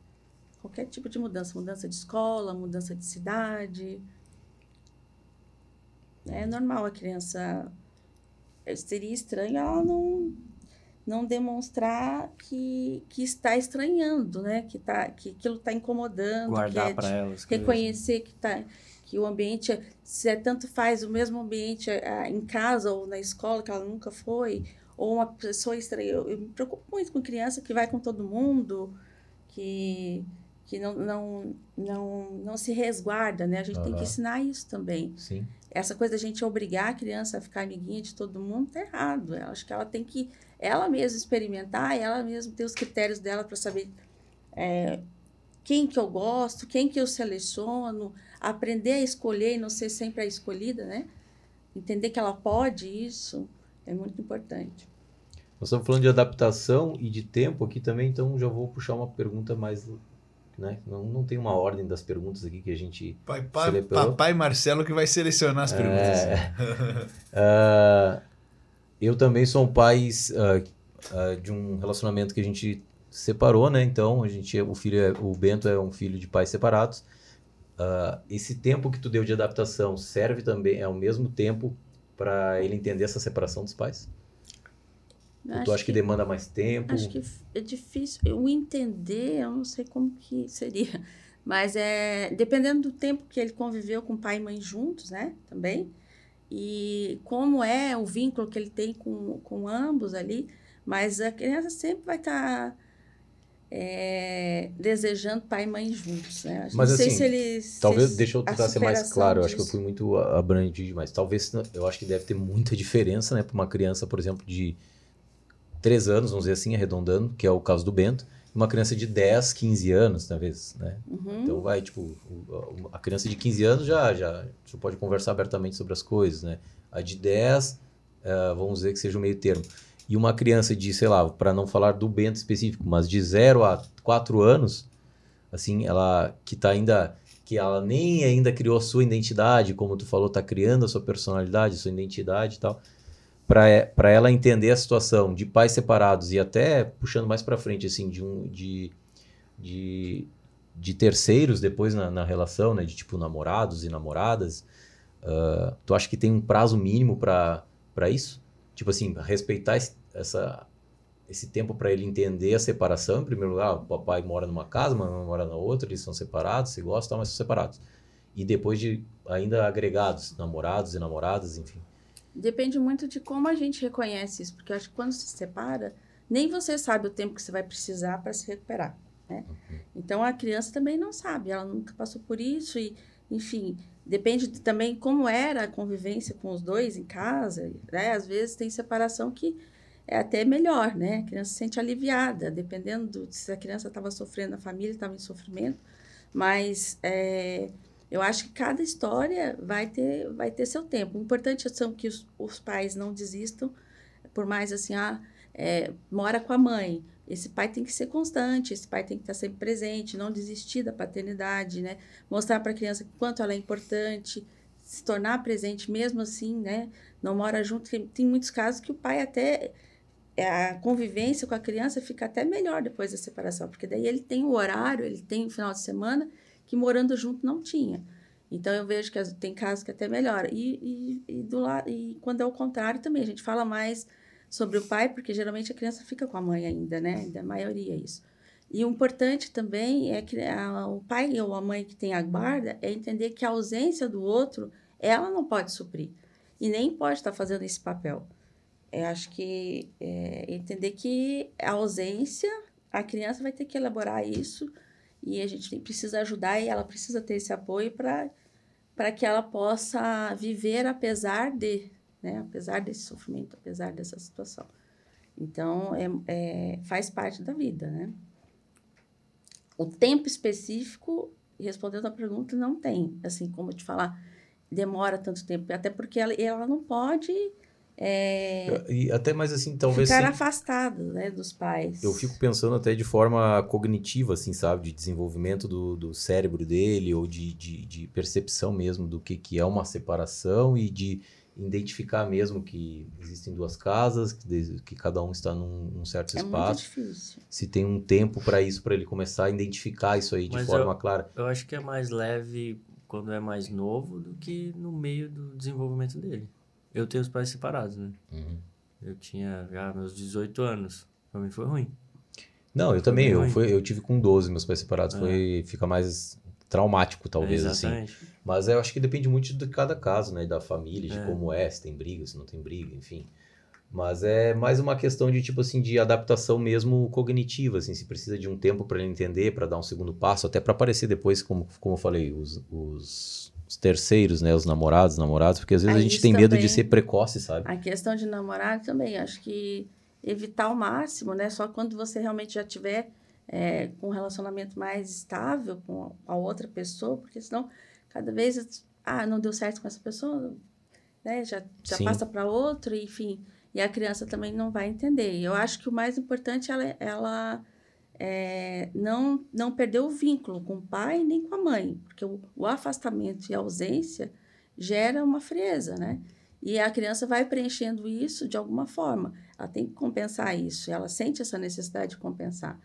Qualquer tipo de mudança. Mudança de escola, mudança de cidade. É normal a criança. Seria estranho ela não, não demonstrar que, que está estranhando, né? Que, tá, que aquilo está incomodando. Guardar é para elas. coisas. reconhecer que tá que o ambiente é- se é tanto faz o mesmo ambiente ah, em casa ou na escola que ela nunca foi ou uma pessoa estranha eu, eu me preocupo muito com criança que vai com todo mundo que que não não não, não se resguarda né a gente tem que ensinar isso também Sim. essa coisa da gente obrigar a criança a ficar amiguinha de todo mundo tá errado. Eu acho que ela tem que ela mesma experimentar, ela mesma ter os critérios dela para saber é, quem que eu gosto, quem que eu seleciono, aprender a escolher e não ser sempre a escolhida, né? Entender que ela pode isso é muito importante. Nós estamos falando de adaptação e de tempo aqui também, então já vou puxar uma pergunta mais. Né? Não, não tem uma ordem das perguntas aqui que a gente. Pai, Selecionou? papai Marcelo que vai selecionar as perguntas. É. Ah, eu também sou um pai ah, ah, de um relacionamento que a gente separou, né? Então, a gente, o filho, é- o Bento é um filho de pais separados. Esse tempo que tu deu de adaptação serve também, é o mesmo tempo para ele entender essa separação dos pais? Eu tu acho acha que, demanda mais tempo? Acho que é difícil. O entender, eu não sei como que seria. Mas é dependendo do tempo que ele conviveu com pai e mãe juntos, né? Também. E como é o vínculo que ele tem com, com ambos ali. Mas a criança sempre vai estar desejando pai e mãe juntos, né? Mas, não sei assim, se eles. se Talvez, eles- deixa eu tentar ser mais claro, eu acho que eu disso. fui muito a- abrangente demais. Talvez, eu acho que deve ter muita diferença, né, para uma criança, por exemplo, de 3 anos, vamos dizer assim, arredondando, que é o caso do Bento, uma criança de 10, 15 anos, talvez, né? Uhum. Então vai, tipo, a criança de 15 anos já, já, já pode conversar abertamente sobre as coisas, né? A de 10, eh, vamos dizer que seja o meio termo. E uma criança de, sei lá, para não falar do Bento específico, mas de 0 a 4 anos, assim, ela que tá ainda que ela nem ainda criou a sua identidade, como tu falou, tá criando a sua personalidade, a sua identidade e tal. Para ela entender a situação de pais separados e até puxando mais para frente assim de um de, de, de terceiros depois na, na relação, né, de tipo namorados e namoradas, ah, tu acha que tem um prazo mínimo para para isso? Tipo assim, respeitar esse, essa esse tempo para ele entender a separação, em primeiro lugar, o papai mora numa casa, a mamãe mora na outra, eles são separados, se gostam, mas são separados. E depois de ainda agregados, namorados e namoradas, enfim. Depende muito de como a gente reconhece isso, porque eu acho que quando se separa, nem você sabe o tempo que você vai precisar para se recuperar, né? Então a criança também não sabe, ela nunca passou por isso e, enfim, depende de também como era a convivência com os dois em casa, né? Às vezes tem separação que é até melhor, né? A criança se sente aliviada, dependendo do, se a criança estava sofrendo, a família estava em sofrimento, mas é, eu acho que cada história vai ter, vai ter seu tempo. O importante são que os, os pais não desistam, por mais assim, ah, é, mora com a mãe. Esse pai tem que ser constante, esse pai tem que estar sempre presente, não desistir da paternidade, né? Mostrar para a criança quanto ela é importante, se tornar presente mesmo assim, né? Não mora junto. Tem, tem muitos casos que o pai até é, a convivência com a criança fica até melhor depois da separação, porque daí ele tem o horário, ele tem o final de semana que morando junto não tinha. Então eu vejo que tem casos que até melhora. E, e, e do lado e quando é o contrário também, a gente fala mais sobre o pai, porque geralmente a criança fica com a mãe ainda, né? Ainda a maioria é isso. E o importante também é que a- o pai ou a mãe que tem a guarda é entender que a ausência do outro, ela não pode suprir. E nem pode estar fazendo esse papel. Eu acho que é, entender que a ausência, a criança vai ter que elaborar isso e a gente precisa ajudar e ela precisa ter esse apoio para para que ela possa viver apesar de, né? Apesar desse sofrimento, apesar dessa situação. Então, é, é, faz parte da vida, né? O tempo específico, respondendo a pergunta, não tem. Assim, como eu te falar, demora tanto tempo. Até porque ela, ela não pode é, E até mais assim, talvez. ficar sim, afastado né, dos pais. Eu fico pensando até de forma cognitiva, assim, sabe? De desenvolvimento do, do cérebro dele, ou de, de, de percepção mesmo do que, que é uma separação e de identificar mesmo que existem duas casas, que, que cada um está num, num certo É muito espaço. difícil. Se tem um tempo para isso, para ele começar a identificar isso aí de Mas forma eu- clara. Eu acho que é mais leve quando é mais novo do que no meio do desenvolvimento dele. Eu tenho os pais separados, né? Uhum. Eu tinha já meus 18 anos. Pra mim foi ruim. Não, eu também. Eu, fui, eu tive com 12 meus pais separados. É. Foi, fica mais traumático, talvez, É, assim. Mas eu acho que depende muito de cada caso, né? Da família, de É. como é, se tem briga, se não tem briga, enfim. Mas é mais uma questão de, tipo assim, de adaptação mesmo cognitiva, assim. Se precisa de um tempo para ele entender, para dar um segundo passo, até para aparecer depois, como, como eu falei, os, os, os terceiros, né? Os namorados, namorados, porque às vezes Ah, a gente isso tem medo de também. ser precoce, sabe? A questão de namorar também, acho que evitar ao máximo, né? Só quando você realmente já tiver é, com um relacionamento mais estável com a outra pessoa, porque senão cada vez, ah, não deu certo com essa pessoa, né? Já, já Sim. passa para outro, enfim. E a criança também não vai entender. Eu acho que o mais importante é ela, ela é, não, não perder o vínculo com o pai nem com a mãe, porque o, o afastamento e a ausência gera uma frieza, né? E a criança vai preenchendo isso de alguma forma. Ela tem que compensar isso. Ela sente essa necessidade de compensar.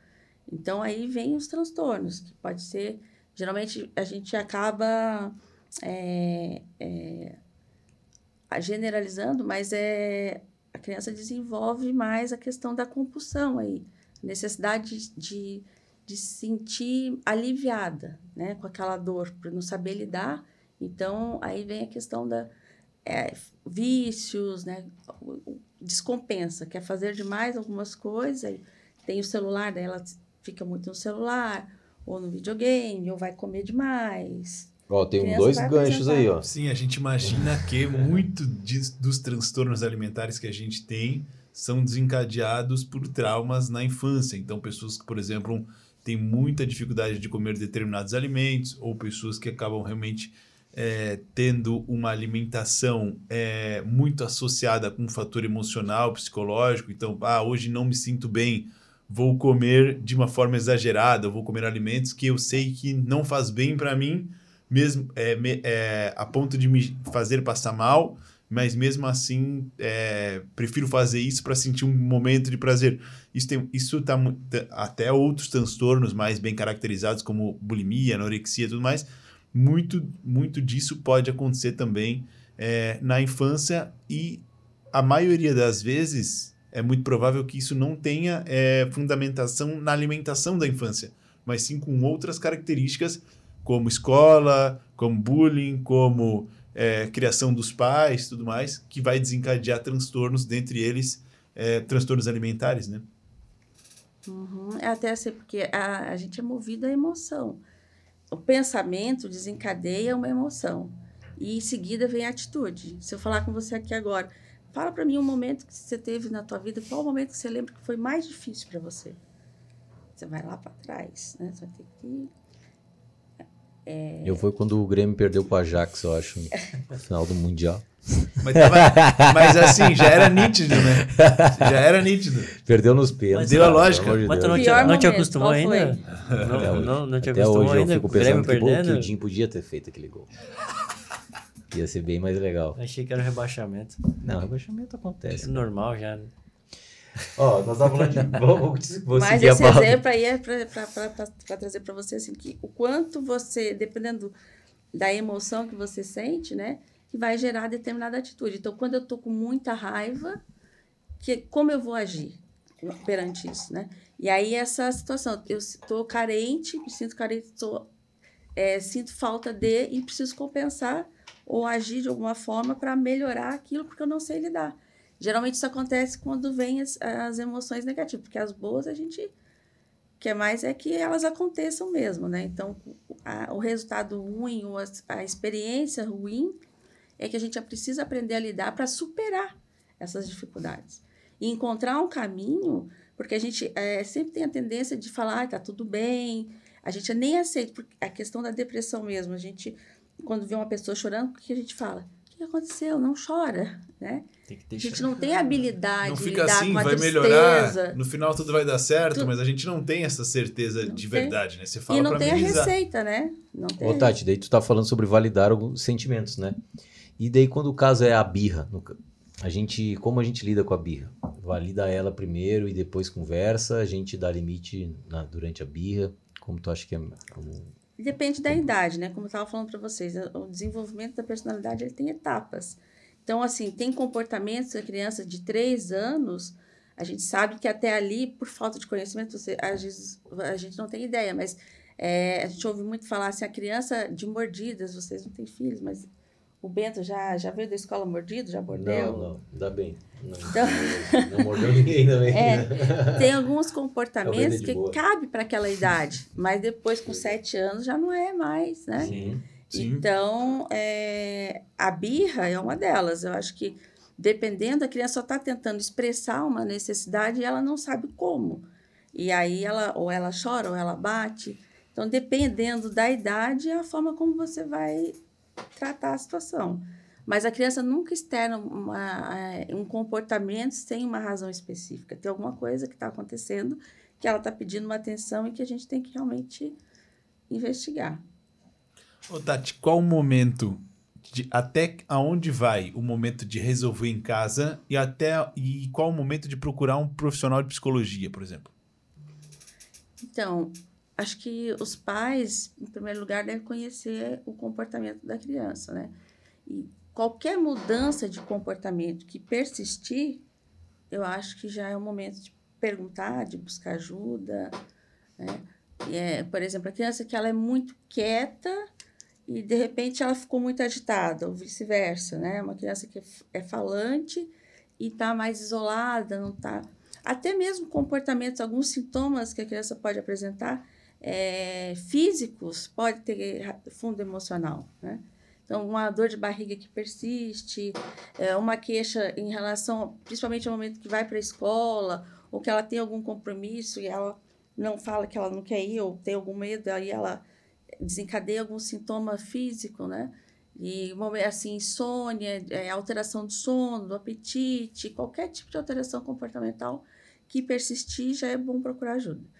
Então aí vem os transtornos, que pode ser. Geralmente a gente acaba é, é, generalizando, mas é a criança desenvolve mais a questão da compulsão aí, necessidade de, de se sentir aliviada, né, com aquela dor, por não saber lidar. Então aí vem a questão da é, vícios, né? Descompensa, quer fazer demais algumas coisas, tem o celular, daí ela fica muito no celular, ou no videogame, ou vai comer demais. Ó, tem Criança dois ganchos aí, ó. Sim, a gente imagina que muito de- dos transtornos alimentares que a gente tem são desencadeados por traumas na infância. Então, pessoas que, por exemplo, têm muita dificuldade de comer determinados alimentos, ou pessoas que acabam realmente é, tendo uma alimentação é, muito associada com um fator emocional, psicológico. Então, ah, hoje não me sinto bem, vou comer de uma forma exagerada, vou comer alimentos que eu sei que não faz bem para mim, mesmo é, me- a ponto de me fazer passar mal, mas mesmo assim é, prefiro fazer isso para sentir um momento de prazer. Isso tem, isso tá até outros transtornos mais bem caracterizados como bulimia, anorexia, tudo mais. Muito, muito disso pode acontecer também é, na infância e a maioria das vezes é muito provável que isso não tenha é, fundamentação na alimentação da infância, mas sim com outras características como escola, como bullying, como é, criação dos pais, tudo mais, que vai desencadear transtornos, dentre eles é, transtornos alimentares, né? Uhum. É até assim, porque a, a gente é movido à emoção. O pensamento desencadeia uma emoção. E em seguida vem a atitude. Se eu falar com você aqui agora, fala para mim um momento que você teve na tua vida, qual o momento que você lembra que foi mais difícil para você? Você vai lá para trás, né? Você vai ter que Eu fui quando o Grêmio perdeu pro Ajax, eu acho, no final do Mundial. Mas, tava- mas assim, já era nítido, né? Já era nítido. Perdeu nos pênaltis. Deu a lógica. amor de Mas tu não, te, não te acostumou ainda? Até Não, hoje. não, não te Até acostumou hoje eu ainda? fico com o Grêmio pensando que, pô, que perdendo? o Jim podia ter feito aquele gol. Ia ser bem mais legal. Achei que era rebaixamento. Não, rebaixamento acontece. É normal já. né? Ó, nós estávamos falando de... Vamos, vou Mas a esse pauta. exemplo aí é para trazer para você assim, que o quanto você, dependendo da emoção que você sente, né, que vai gerar determinada atitude. Então, quando eu estou com muita raiva, que, como eu vou agir perante isso, né? E aí essa situação, eu estou carente, me sinto carente, tô, é, sinto falta de e preciso compensar ou agir de alguma forma para melhorar aquilo porque eu não sei lidar. Geralmente isso acontece quando vem as, as emoções negativas, porque as boas a gente quer mais é que elas aconteçam mesmo, né? Então, a, o resultado ruim ou a, a experiência ruim é que a gente precisa aprender a lidar para superar essas dificuldades. E encontrar um caminho, porque a gente é, sempre tem a tendência de falar, ah, tá tudo bem, a gente nem aceita, porque a questão da depressão mesmo, a gente, quando vê uma pessoa chorando, o que a gente fala? O que aconteceu? Não chora, né? Tem que ter A gente não tem habilidade Não de fica lidar assim, com a vai tristeza. melhorar, no final tudo vai dar certo, Tu- mas a gente não tem essa certeza Não de tem. verdade, né? Você fala E não tem a amenizar. receita, né? Não tem. Ô, Tati, daí tu tá falando sobre validar alguns sentimentos, né? E daí quando o caso é a birra, a gente, como a gente lida com a birra? Valida ela primeiro e depois conversa, a gente dá limite na- durante a birra, como tu acha que é... Como... Depende da idade, né? Como eu estava falando para vocês, o desenvolvimento da personalidade ele tem etapas. Então, assim, tem comportamentos da criança de 3 anos, a gente sabe que até ali, por falta de conhecimento, você, às vezes a gente não tem ideia, mas é, a gente ouve muito falar assim, a criança de mordidas, vocês não têm filhos, mas o Bento já, já veio da escola mordido, já mordeu? Não, não, ainda bem. Não, Então- não mordeu ninguém também. É, né? tem alguns É comportamentos que boa. cabe para aquela idade, mas depois com 7 anos já não é mais, né? Sim. Sim. Então, é, a birra é uma delas. Eu acho que, dependendo, a criança só está tentando expressar uma necessidade e ela não sabe como. E aí, ela, ou ela chora, ou ela bate. Então, dependendo da idade, é a forma como você vai tratar a situação. Mas a criança nunca externa uma, é, um comportamento sem uma razão específica. Tem alguma coisa que está acontecendo que ela está pedindo uma atenção e que a gente tem que realmente investigar. Ô, Tati, qual o momento, de, até aonde vai o momento de resolver em casa e até e qual o momento de procurar um profissional de psicologia, por exemplo? Então, acho que os pais, em primeiro lugar, devem conhecer o comportamento da criança, né? E qualquer mudança de comportamento que persistir, eu acho que já é o momento de perguntar, de buscar ajuda, né? E é, por exemplo, a criança que ela é muito quieta e de repente ela ficou muito agitada, ou vice-versa, né? Uma criança que é falante e está mais isolada, não está até mesmo comportamentos, alguns sintomas que a criança pode apresentar é, físicos, pode ter fundo emocional, né? Então, uma dor de barriga que persiste, é, uma queixa em relação, principalmente no momento que vai para a escola, ou que ela tem algum compromisso e ela não fala que ela não quer ir, ou tem algum medo, aí ela desencadeia algum sintoma físico, né? E momen- assim, insônia, é, alteração do sono, do apetite, qualquer tipo de alteração comportamental que persistir, já é bom procurar ajuda.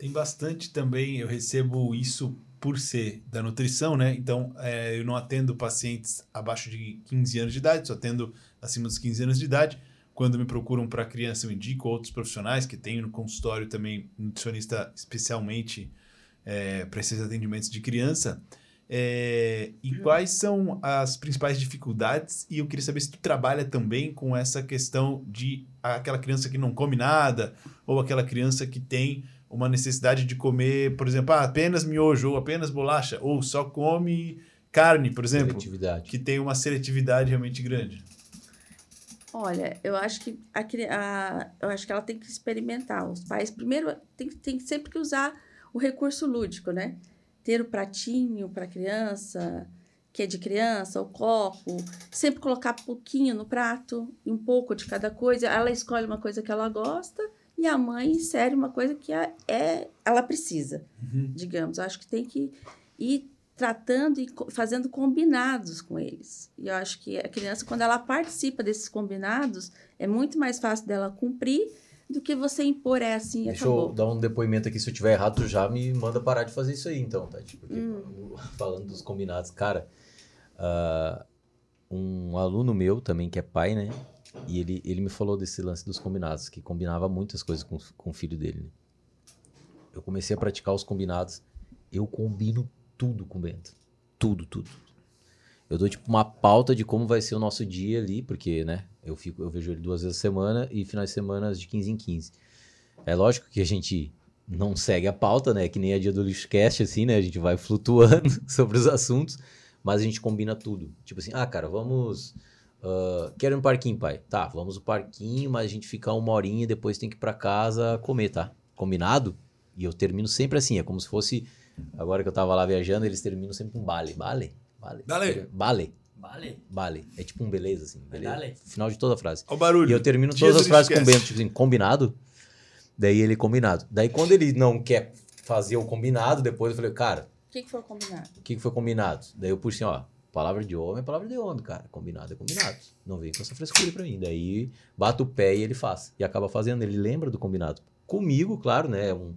Tem bastante também, eu recebo isso por ser da nutrição, né? Então, é, eu não atendo pacientes abaixo de 15 anos de idade, só atendo acima dos 15 anos de idade. Quando me procuram para criança, eu indico outros profissionais que tenho no consultório também, nutricionista especialmente é, para esses atendimentos de criança. É, e quais são as principais dificuldades? E eu queria saber se tu trabalha também com essa questão de aquela criança que não come nada, ou aquela criança que tem uma necessidade de comer, por exemplo, ah, apenas miojo, ou apenas bolacha, ou só come carne, por exemplo, que tem uma seletividade realmente grande. Olha, eu acho que a, a- eu acho que ela tem que experimentar. Os pais, primeiro, tem, tem sempre que usar o recurso lúdico, né? Ter o pratinho para a criança, que é de criança, o copo, sempre colocar pouquinho no prato, um pouco de cada coisa. Ela escolhe uma coisa que ela gosta e a mãe insere uma coisa que é, é- ela precisa, digamos. Eu acho que tem que ir tratando e fazendo combinados com eles. E eu acho que a criança, quando ela participa desses combinados, é muito mais fácil dela cumprir do que você impor é assim Deixa acabou. eu dar um depoimento aqui. Se eu tiver errado, tu já me manda parar de fazer isso aí, então, Tati. Porque Hum. falando dos combinados, cara, ah, um aluno meu também, que é pai, né? E ele, ele me falou desse lance dos combinados, que combinava muitas coisas com, com o filho dele. né? Eu comecei a praticar os combinados. Eu combino tudo com o Bento. Tudo, tudo. Eu dou tipo uma pauta de como vai ser o nosso dia ali, porque, né? Eu fico, eu vejo ele duas vezes a semana e finais de semana de 15 em 15. É lógico que a gente não segue a pauta, né? Que nem a dia do lixocast, assim, né? A gente vai flutuando sobre os assuntos, mas a gente combina tudo. Tipo assim, ah, cara, vamos. Ah, quero ir no parquinho, pai. Tá, vamos no parquinho, mas a gente fica uma horinha e depois tem que ir pra casa comer, tá? Combinado? E eu termino sempre assim, é como se fosse. Agora que eu tava lá viajando, eles terminam sempre com bale. Bale? Bale. Dale. Bale. Vale. Bale. É tipo um beleza, assim. Beleza. Dale. Final de toda a frase. Olha o barulho. E eu termino todas as frases com o Lixcast. Bento, tipo assim, combinado. Daí ele combinado. Daí quando ele não quer fazer o combinado, depois eu falei, cara, O que, que foi combinado? o que que foi combinado? Daí eu puxei, assim, ó, Palavra de homem é palavra de homem, cara. Combinado é combinado. Não vem com essa frescura pra mim. Daí bate o pé e ele faz. E acaba fazendo. Ele lembra do combinado. Comigo, claro, né? É, um,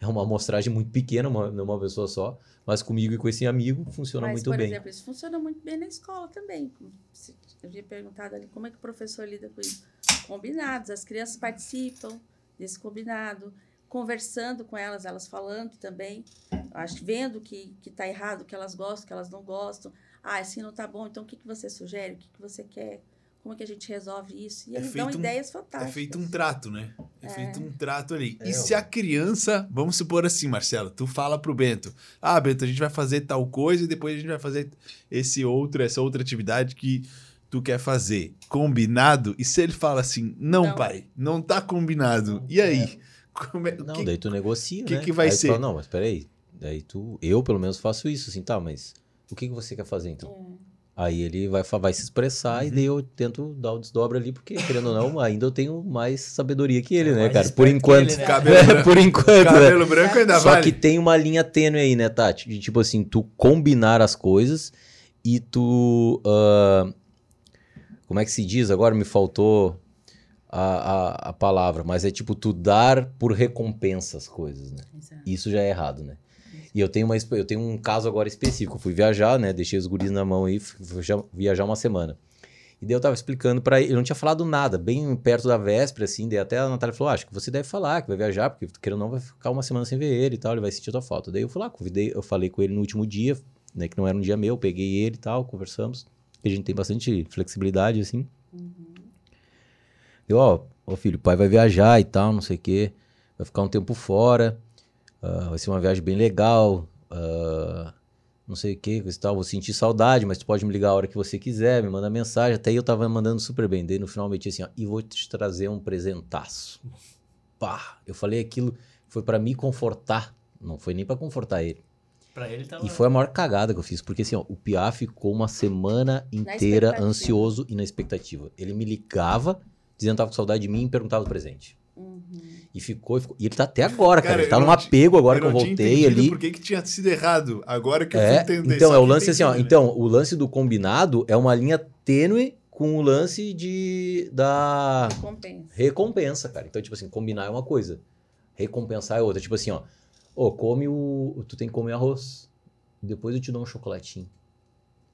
é uma amostragem muito pequena, uma, numa pessoa só. Mas comigo e com esse amigo funciona Mas, muito por bem. exemplo, isso funciona muito bem na escola também. Se- Eu havia perguntado ali como é que o professor lida com isso. Combinados, as crianças participam desse combinado, conversando com elas, elas falando também, acho vendo que que está errado, que elas gostam, que elas não gostam. Ah, assim não está bom, então o que, que você sugere? O que, que você quer? Como é que a gente resolve isso? E É eles dão um- ideias É fantásticas. feito um trato, né? É, feito um trato ali. É, e se a criança, vamos supor assim, Marcelo, tu fala pro Bento, ah, Bento, a gente vai fazer tal coisa e depois a gente vai fazer esse outro, essa outra atividade que tu quer fazer. Combinado? E se ele fala assim, não, Não. pai, não tá combinado. E aí? Como é- Não, que- daí tu negocia, que né? que vai Aí ser? fala, não, mas peraí. Daí tu... Eu, pelo menos, faço isso, assim, tá, mas... O que, que você quer fazer, então? É. Aí ele vai, vai se expressar e Uhum. daí eu tento dar o desdobra ali, porque, querendo ou não, ainda eu tenho mais sabedoria que ele, né, mais cara? Por enquanto. ele, né? Cabelo branco. Por enquanto, né? Cabelo branco ainda Só vale. que tem uma linha tênue aí, né, Tati? De tipo assim, tu combinar as coisas e tu. ah, como é que se diz? Agora me faltou a, a, a palavra, mas é tipo tu dar por recompensa as coisas, né? Exato. Isso já é errado, né? E eu tenho, uma, eu tenho um caso agora específico. Eu fui viajar, né? Deixei os guris na mão aí, fui viajar- uma semana. E daí eu tava explicando pra ele, ele não tinha falado nada, bem perto da véspera, assim, daí até a Natália falou, "Ah, acho que você deve falar que vai viajar, porque querendo ou não vai ficar uma semana sem ver ele e tal, ele vai sentir tua falta. Daí eu fui lá, convidei, eu falei com ele no último dia, né, que não era um dia meu, peguei ele e tal, conversamos, que a gente tem bastante flexibilidade, assim. Eu, ó, ó filho, o pai vai viajar e tal, não sei o quê, vai ficar um tempo fora, ah, vai ser uma viagem bem legal, ah, não sei o que, tal, vou sentir saudade, mas tu pode me ligar a hora que você quiser, me manda mensagem. Até aí eu tava mandando super bem. Daí no final eu meti assim, ó, e vou te trazer um presentaço. Pá, eu falei aquilo, foi pra me confortar, não foi nem pra confortar ele. Pra ele tá E foi a maior cagada que eu fiz, porque assim, ó, o Piá ficou uma semana inteira ansioso e na expectativa. Ele me ligava, dizendo que tava com saudade de mim e perguntava do presente. Uhum. E ficou, e ficou- e ele tá até agora, cara. Cara, ele tá eu num apego agora que eu voltei ali. Por que, que tinha sido errado? Agora que eu É, fui entender. então é o lance assim, ó. né? Então, o lance do combinado é uma linha tênue com o lance de da Compensa. recompensa, cara. Então, tipo assim, combinar é uma coisa, recompensar é outra. Tipo assim, ó, ô, come o, tu tem que comer arroz. Depois eu te dou um chocolatinho.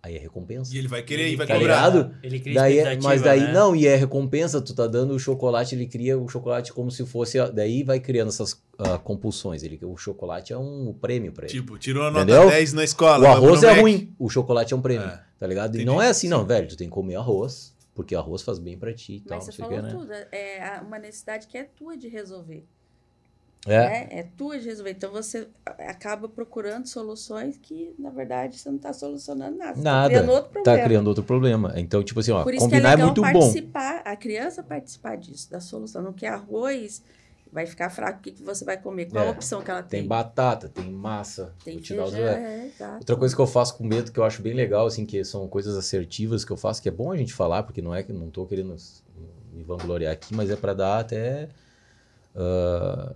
Aí é recompensa. E ele vai querer e vai Tá cobrar. ligado? Ele cria Daí, é- mas daí né? não, e é recompensa, tu tá dando o chocolate, ele cria o chocolate como se fosse, daí vai criando essas ah, compulsões, ele, o chocolate é um prêmio pra ele. Tipo, tirou a nota Entendeu? 10 na escola. o arroz é Mac. ruim, o chocolate é um prêmio, É. tá ligado? E Entendi. não é assim não, velho, tu tem que comer arroz, porque arroz faz bem pra ti e tal, Mas você falou que, né? tudo. É a- uma necessidade que é tua de resolver. É, né? É tua de resolver. Então você acaba procurando soluções que, na verdade, você não está solucionando nada. Você Nada. Tá criando outro problema. tá criando outro problema. Então, tipo assim, ó, Por isso combinar que é é, legal muito bom. participar, a criança participar disso, da solução. Não quer arroz, vai ficar fraco, o que, que você vai comer? Qual É. a opção que ela Tem tem? batata, tem massa. Tem feijão, é. é. Outra coisa que eu faço com medo, que eu acho bem legal, assim, que são coisas assertivas que eu faço, que é bom a gente falar, porque não é que não tô querendo me vangloriar aqui, mas é pra dar até ah,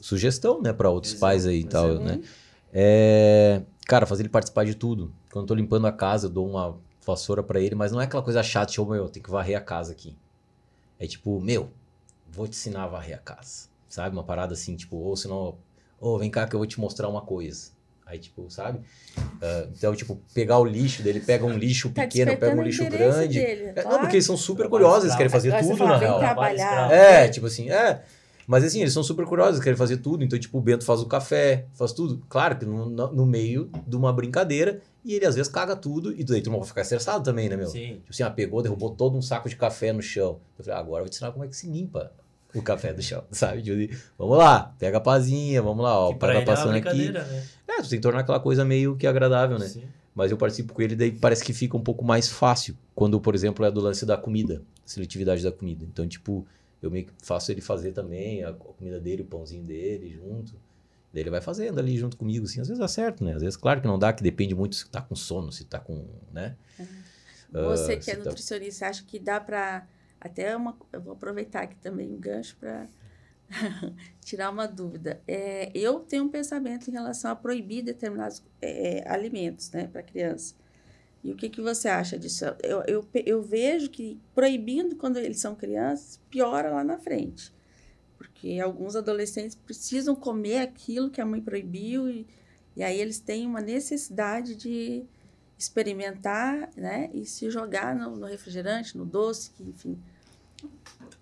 sugestão, né, pra outros Exato, pais aí e tal, né? É, cara, fazer ele participar de tudo. Quando eu tô limpando a casa, eu dou uma vassoura pra ele, mas não é aquela coisa chata, tipo, meu, tem que varrer a casa aqui. É tipo, meu, vou te ensinar a varrer a casa. Sabe? Uma parada assim, tipo, ou senão, ô, vem cá que eu vou te mostrar uma coisa. Aí, tipo, sabe? Ah, então, tipo, pegar o lixo dele, pega um lixo Tá pequeno, pega um lixo grande. Dele, É, claro. Não, porque eles são super curiosos, eles querem fazer Agora tudo, fala, na real. trabalhar. É, tipo assim, é. Mas assim, eles são super curiosos, querem fazer tudo. Então, tipo, o Bento faz o café, faz tudo. Claro que no, no meio de uma brincadeira. E ele às vezes caga tudo. E daí tu não vai ficar estressado também, né, meu? Sim. Tipo assim, ah, pegou, derrubou todo um saco de café no chão. Eu falei, ah, agora eu vou te ensinar como é que se limpa o café do chão, sabe? Tipo, vamos lá, pega a pazinha, vamos lá, ó, para é passando aqui. brincadeira, né? É, tu tem que tornar aquela coisa meio que agradável, né? Sim. Mas eu participo com ele, daí parece que fica um pouco mais fácil. Quando, por exemplo, é do lance da comida, seletividade da comida. Então, tipo, eu meio que faço ele fazer também a comida dele, o pãozinho dele junto. Daí ele vai fazendo ali junto comigo, assim. Às vezes dá certo, né? Às vezes, claro que não dá, que depende muito se tá com sono, se tá com, né? Você Ah, que é tá- nutricionista, acha que dá para até uma, eu vou aproveitar aqui também um gancho para tirar uma dúvida. É, eu tenho um pensamento em relação a proibir determinados é, alimentos, né, para criança. E o que, que você acha disso? Eu, eu, eu vejo que proibindo quando eles são crianças, piora lá na frente. Porque alguns adolescentes precisam comer aquilo que a mãe proibiu e, e aí eles têm uma necessidade de experimentar né, e se jogar no, no refrigerante, no doce, que, enfim.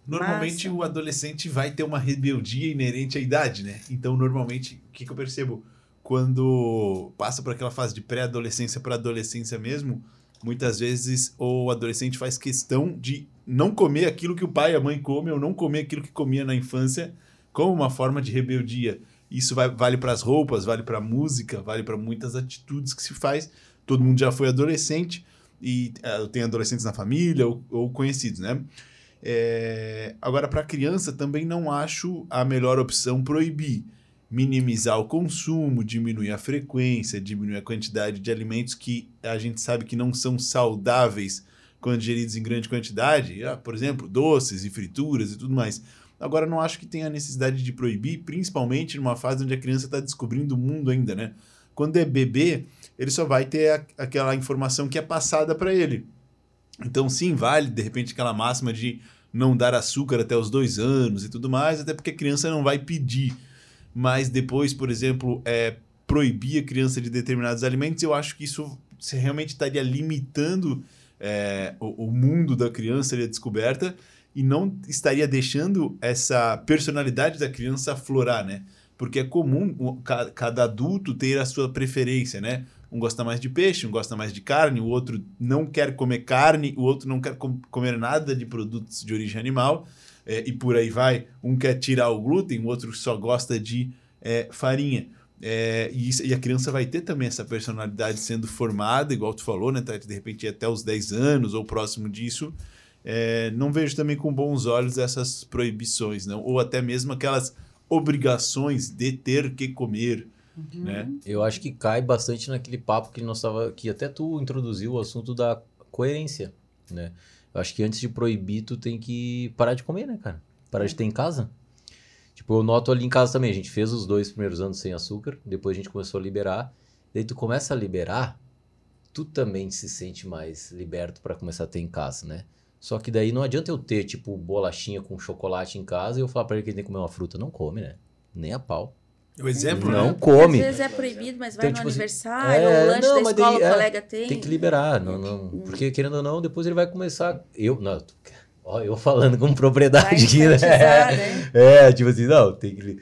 Normalmente Massa. o adolescente vai ter uma rebeldia inerente à idade, né? Então, normalmente, o que, que eu percebo? Quando passa por aquela fase de pré-adolescência para adolescência mesmo, muitas vezes o adolescente faz questão de não comer aquilo que o pai e a mãe comem ou não comer aquilo que comia na infância como uma forma de rebeldia. Isso vai, vale para as roupas, vale para a música, vale para muitas atitudes que se faz todo mundo já foi adolescente e uh, tem adolescentes na família ou, ou conhecidos, né? É, agora, para criança, também não acho a melhor opção proibir. Minimizar o consumo, diminuir a frequência, diminuir a quantidade de alimentos que a gente sabe que não são saudáveis quando ingeridos em grande quantidade, ah, por exemplo, doces e frituras e tudo mais. Agora, não acho que tenha necessidade de proibir, principalmente numa fase onde a criança está descobrindo o mundo ainda, né? Quando é bebê, ele só vai ter a, aquela informação que é passada para ele. Então, sim, vale, de repente, aquela máxima de não dar açúcar até os dois anos e tudo mais, até porque a criança não vai pedir. Mas depois, por exemplo, é, proibir a criança de determinados alimentos, eu acho que isso realmente estaria limitando é, o, o, mundo da criança e a descoberta e não estaria deixando essa personalidade da criança aflorar, né? Porque é comum cada adulto ter a sua preferência, né? Um gosta mais de peixe, um gosta mais de carne, o outro não quer comer carne, o outro não quer com comer nada de produtos de origem animal, é, e por aí vai. Um quer tirar o glúten, o outro só gosta de é, farinha. É, e, isso, e, a criança vai ter também essa personalidade sendo formada, igual tu falou, né? Tá, de repente até os 10 anos ou próximo disso. É, não vejo também com bons olhos essas proibições, não? ou até mesmo aquelas obrigações de ter que comer Uhum. Né? Eu acho que cai bastante naquele papo que nós tava, que até tu introduziu o assunto da coerência, né? Eu acho que antes de proibir, tu tem que parar de comer, né, cara? Parar de ter em casa. Tipo, eu noto ali em casa também, a gente fez os dois primeiros anos sem açúcar, depois a gente começou a liberar. Daí tu começa a liberar, tu também se sente mais liberto para começar a ter em casa, né? Só que daí não adianta eu ter, tipo, bolachinha com chocolate em casa e eu falar pra ele que ele tem que comer uma fruta. Não come, né? Nem a pau. O exemplo, não né? come. Às vezes é proibido, mas vai então, no tipo, assim, aniversário, é, o lanche não, da escola, daí, o colega tem. Tem que liberar, não, não, hum. porque querendo ou não, depois ele vai começar. Eu, não, ó, eu falando com propriedade aqui, né? né? É, tipo assim, não, tem que.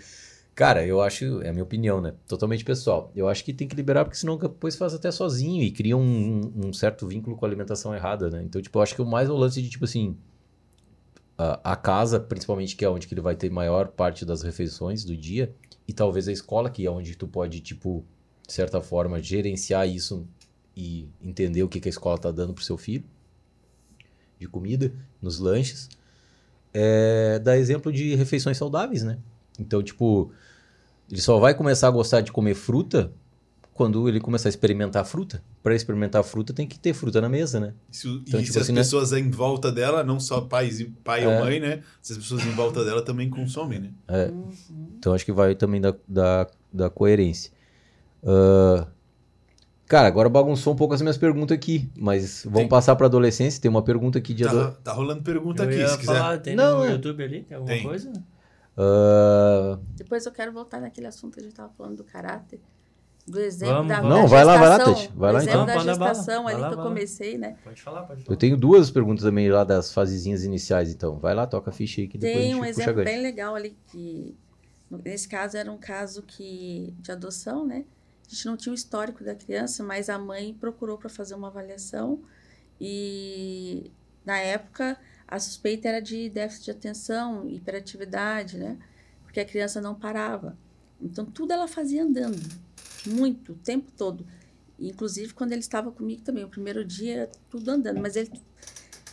Cara, eu acho, é a minha opinião, né? Totalmente pessoal. Eu acho que tem que liberar, porque senão depois faz até sozinho e cria um, um certo vínculo com a alimentação errada, né? Então, tipo, eu acho que o mais é o lance de, tipo assim, a, a casa, principalmente, que é onde que ele vai ter maior parte das refeições do dia, e talvez a escola, que é onde tu pode, tipo, de certa forma, gerenciar isso e entender o que, que a escola está dando pro seu filho de comida nos lanches. É, dá exemplo de refeições saudáveis, né? Então, tipo, ele só vai começar a gostar de comer fruta quando ele começar a experimentar fruta. Para experimentar fruta tem que ter fruta na mesa, né? Isso, então, e tipo se assim, as né? pessoas né? em volta dela, não só pais, pai é. ou mãe, né? Se as pessoas em volta dela também consomem, né? É. Então acho que vai também da, da, da coerência. Uh, cara, agora bagunçou um pouco as minhas perguntas aqui, mas vamos tem. passar para adolescência. Tem uma pergunta aqui de tá, ado... tá rolando pergunta eu aqui, se falar, quiser. Tem não, no YouTube ali? Tem alguma tem. coisa? Uh... Depois eu quero voltar naquele assunto que a gente estava falando do caráter do exemplo vamos, da. Não, da vai lá, vai lá, Tati. Vai lá exemplo então. da gestação ali lá, que eu comecei, né? Pode falar, pode falar. Eu tenho duas perguntas também lá das fasezinhas iniciais, então. Vai lá, toca a ficha aí que depois Tem um exemplo bem legal ali que... Nesse caso, era um caso que de adoção, né? A gente não tinha o histórico da criança, mas a mãe procurou para fazer uma avaliação e, na época, a suspeita era de déficit de atenção, hiperatividade, né? Porque a criança não parava. Então, tudo ela fazia andando muito, o tempo todo. Inclusive, quando ele estava comigo também, o primeiro dia, tudo andando, mas ele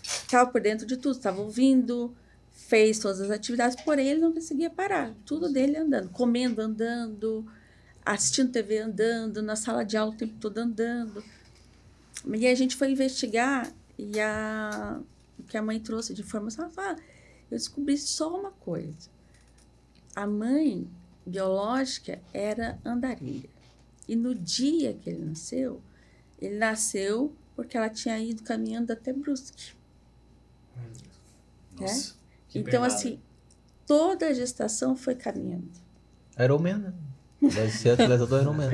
estava por dentro de tudo, estava ouvindo, fez todas as atividades, porém ele não conseguia parar, tudo dele andando, comendo, andando, assistindo TV andando, na sala de aula o tempo todo andando. E a gente foi investigar e a, o que a mãe trouxe de informação, ela falou, ah, eu descobri só uma coisa. A mãe biológica era andarilha. E no dia que ele nasceu, ele nasceu porque ela tinha ido caminhando até Brusque. Nossa. Que então, assim, toda a gestação foi caminhando. Ironman, né? Vai ser atleta do Ironman.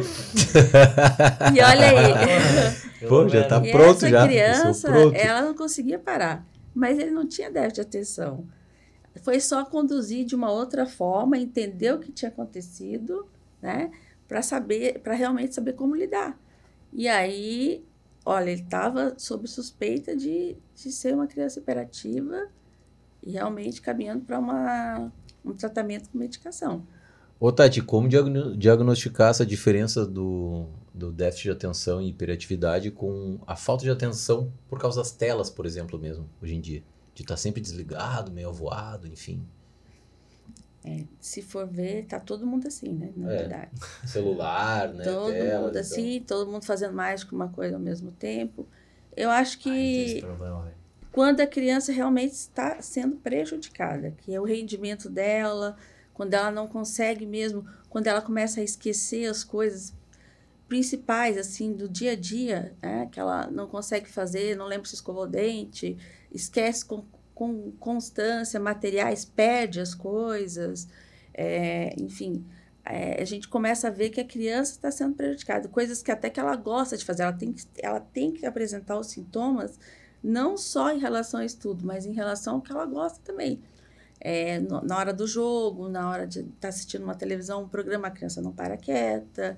E olha aí, Pô, já tá e pronto essa já. criança, pronto. ela não conseguia parar. Mas ele não tinha déficit de atenção. Foi só conduzir de uma outra forma, entender o que tinha acontecido, né? Para saber, para realmente saber como lidar. E aí, olha, ele estava sob suspeita de, de ser uma criança hiperativa e realmente caminhando para um tratamento com medicação. Ô, Tati, como diagno- diagnosticar essa diferença do, do déficit de atenção e hiperatividade com a falta de atenção por causa das telas, por exemplo, mesmo, hoje em dia? De estar sempre desligado, meio avoado, enfim. É, se for ver, tá todo mundo assim, né? Na É, verdade. Celular, né? todo mundo então. assim, todo mundo fazendo mais que uma coisa ao mesmo tempo. Eu acho Ai, tem esse que problema, velho. quando a criança realmente está sendo prejudicada, que é o rendimento dela, quando ela não consegue mesmo, quando ela começa a esquecer as coisas principais assim do dia a dia, né, que ela não consegue fazer, não lembra se escovou o dente, esquece com, com constância materiais, perde as coisas, é, enfim, é, a gente começa a ver que a criança está sendo prejudicada, coisas que até que ela gosta de fazer, ela tem que, ela tem que apresentar os sintomas não só em relação ao estudo, mas em relação ao que ela gosta também. É, no- na hora do jogo, na hora de estar assistindo uma televisão, um programa, a criança não para quieta.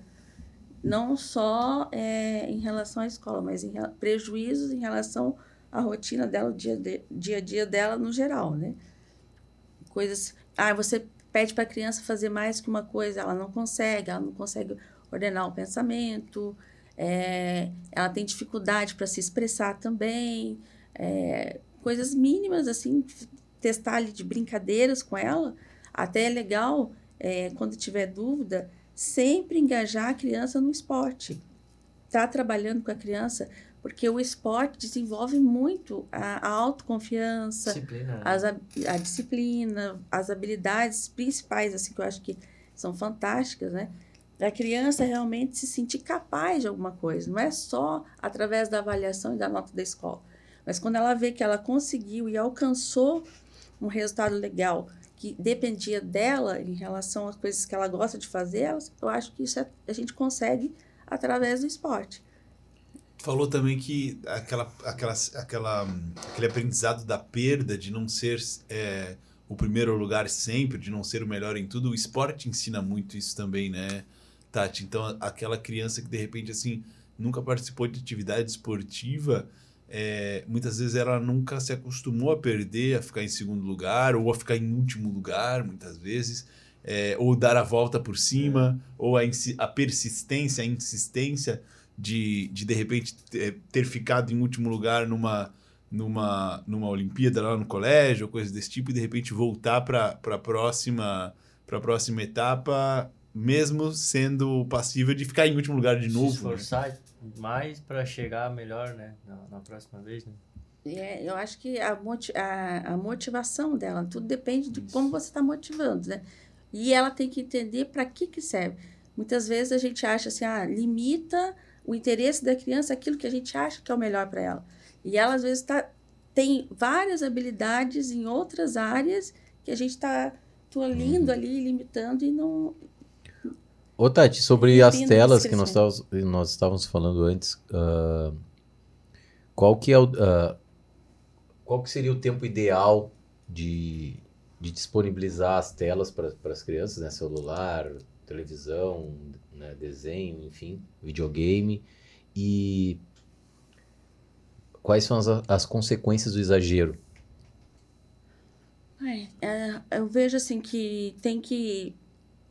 Não só é, em relação à escola, mas em prejuízos em relação à rotina dela, o dia, de- dia a dia dela no geral, né? Coisas... Ah, você pede para a criança fazer mais que uma coisa, ela não consegue, ela não consegue ordenar o pensamento, é, ela tem dificuldade para se expressar também, é, coisas mínimas, assim, testar ali de brincadeiras com ela. Até é legal, é, quando tiver dúvida, sempre engajar a criança no esporte. Tá trabalhando com a criança, porque o esporte desenvolve muito a, a autoconfiança, Disciplina. né? as, a disciplina, as habilidades principais, assim, que eu acho que são fantásticas, né? Da criança realmente se sentir capaz de alguma coisa. Não é só através da avaliação e da nota da escola. Mas quando ela vê que ela conseguiu e alcançou um resultado legal que dependia dela em relação às coisas que ela gosta de fazer, eu acho que isso é- a gente consegue através do esporte. Falou também que aquela, aquela, aquela, aquele aprendizado da perda, de não ser é, o primeiro lugar sempre, de não ser o melhor em tudo, o esporte ensina muito isso também, né, Tati? Então, aquela criança que de repente, assim, nunca participou de atividade esportiva, é, muitas vezes ela nunca se acostumou a perder, a ficar em segundo lugar, ou a ficar em último lugar, muitas vezes, é, ou dar a volta por cima, ou a, a persistência, a insistência de, de de repente ter, ficado em último lugar numa numa numa Olimpíada lá no colégio ou coisa desse tipo e de repente voltar para para próxima para próxima etapa mesmo sendo passível de ficar em último lugar de Se novo né? esforçar mais pra chegar melhor, né? Na, na próxima vez, né? É, eu acho que a, moti- a, a motivação dela, tudo depende de como você está motivando, né? E ela tem que entender para que que serve. Muitas vezes a gente acha assim, ah, limita o interesse da criança aquilo que a gente acha que é o melhor para ela. E ela, às vezes, tá, tem várias habilidades em outras áreas que a gente está tolindo ali, limitando e não... Ô, Tati, sobre as telas que nós estávamos, nós estávamos falando antes, ah, qual que é o, ah, qual que seria o tempo ideal de, de disponibilizar as telas para as crianças, né? Celular, televisão, né? desenho, enfim, videogame, e quais são as, as consequências do exagero? É, eu vejo assim que tem que.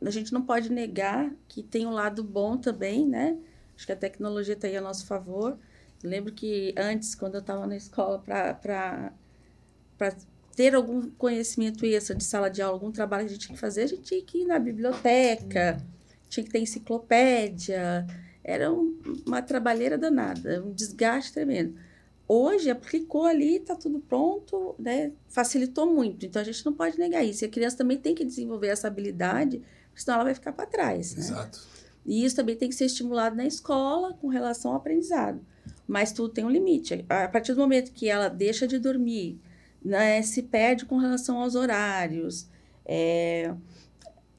A gente não pode negar que tem um lado bom também, né? Acho que a tecnologia está aí a nosso favor. Lembro que antes, quando eu estava na escola, para ter algum conhecimento extra de sala de aula, algum trabalho que a gente tinha que fazer, a gente tinha que ir na biblioteca, tinha que ter enciclopédia. Era um- uma trabalheira danada, um desgaste tremendo. Hoje aplicou ali, está tudo pronto, né? Facilitou muito. Então a gente não pode negar isso. E a criança também tem que desenvolver essa habilidade, senão ela vai ficar para trás. Né? exato E isso também tem que ser estimulado na escola com relação ao aprendizado. mas tudo tem um limite. A partir do momento que ela deixa de dormir, né, se perde com relação aos horários, é,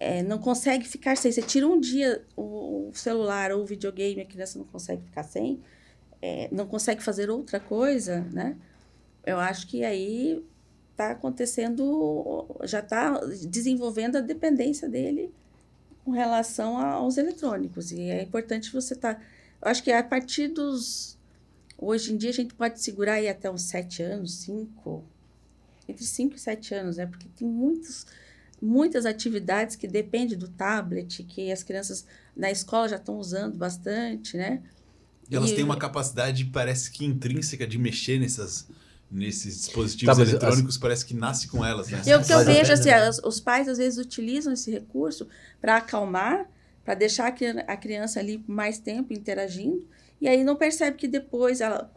é, não consegue ficar sem. Você tira um dia o, o, celular ou o videogame, a criança não consegue ficar sem, é, não consegue fazer outra coisa, né? Eu acho que aí está acontecendo, já está desenvolvendo a dependência dele com relação aos eletrônicos. E é importante você estar. Tá, eu acho que a partir dos. Hoje em dia a gente pode segurar aí até uns sete anos, cinco, entre cinco e sete anos, né? Porque tem muitos, muitas atividades que dependem do tablet, que as crianças na escola já estão usando bastante, né? E elas e, têm uma capacidade, parece que intrínseca, de mexer nessas nesses dispositivos tá, eletrônicos as... parece que nasce com elas, né? Eu, que eu vejo assim, os pais às vezes utilizam esse recurso para acalmar, para deixar a criança ali mais tempo interagindo, e aí não percebe que depois, ela,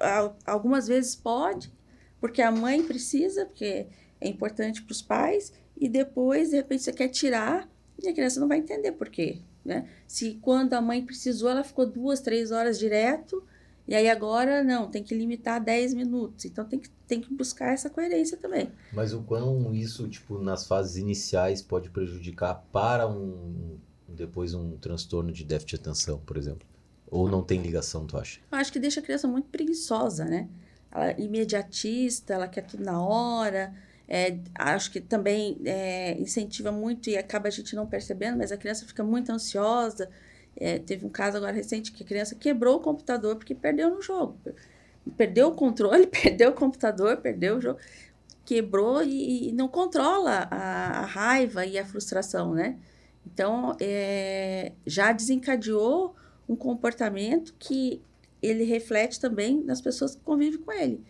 algumas vezes pode, porque a mãe precisa, porque é importante para os pais, e depois, de repente, você quer tirar, e a criança não vai entender por quê. Né? Se quando a mãe precisou, ela ficou duas, três horas direto, e aí agora não, tem que limitar 10 minutos. Então tem que, tem que buscar essa coerência também. Mas o quão isso, tipo, nas fases iniciais pode prejudicar para um depois um transtorno de déficit de atenção, por exemplo? Ou não tem ligação, tu acha? Eu acho que deixa a criança muito preguiçosa, né? Ela é imediatista, ela quer tudo na hora. É, acho que também é, incentiva muito e acaba a gente não percebendo, mas a criança fica muito ansiosa. É, teve um caso agora recente que a criança quebrou o computador porque perdeu no jogo. Perdeu o controle, perdeu o computador, perdeu o jogo. Quebrou e, e não controla a, a, raiva e a frustração, né? Então, é, já desencadeou um comportamento que ele reflete também nas pessoas que convivem com ele.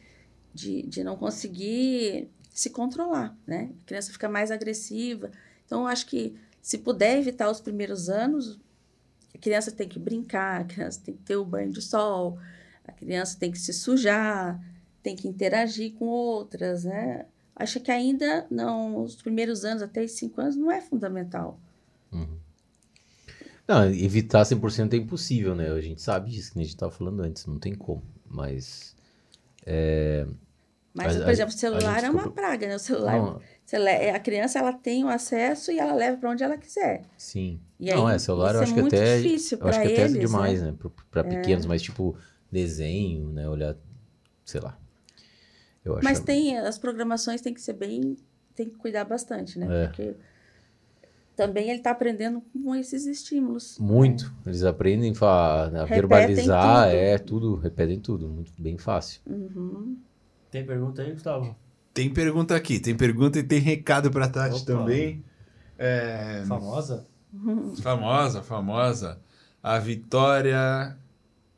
De, de não conseguir se controlar, né? A criança fica mais agressiva. Então, acho que se puder evitar os primeiros anos, a criança tem que brincar, a criança tem que ter o banho de sol, a criança tem que se sujar, tem que interagir com outras, né? Acho que ainda não, os primeiros anos, até os cinco anos, não é fundamental. Uhum. Não, evitar 100% é impossível, né? A gente sabe disso, que a gente estava falando antes, não tem como. Mas. É... Mas, por exemplo, o celular é uma praga, né? O celular. Não, a criança ela tem o acesso e ela leva para onde ela quiser. Sim. E aí, não, é, celular eu acho é que até. Eu acho que até é demais, né? né? Para é. pequenos, mas tipo, desenho, né? Olhar, sei lá. Eu acho mas tem, as programações tem que ser bem. Tem que cuidar bastante, né? É. Porque também ele está aprendendo com esses estímulos. Muito. Né? Eles aprendem a, a verbalizar, tudo. é tudo, repetem tudo, muito bem fácil. Uhum. Tem pergunta aí, Gustavo? Tem pergunta aqui, tem pergunta e tem recado para Tati Opa. também. É... Famosa? Famosa, famosa. A Vitória.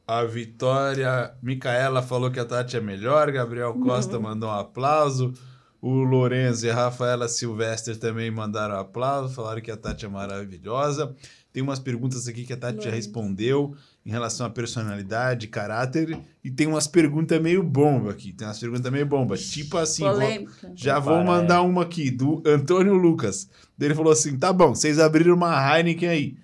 A Vitória. Micaela falou que a Tati é melhor. Gabriel Costa uhum. mandou um aplauso. O Lourenço e a Rafaela Silvestre também mandaram um aplauso. Falaram que a Tati é maravilhosa. Tem umas perguntas aqui que a Tati já respondeu em relação à personalidade, caráter, e tem umas perguntas meio bomba aqui. Tem umas perguntas meio bomba. Tipo assim, vou, já vou mandar uma aqui, do Antônio Lucas. Ele falou assim: tá bom, vocês abriram uma Heineken aí.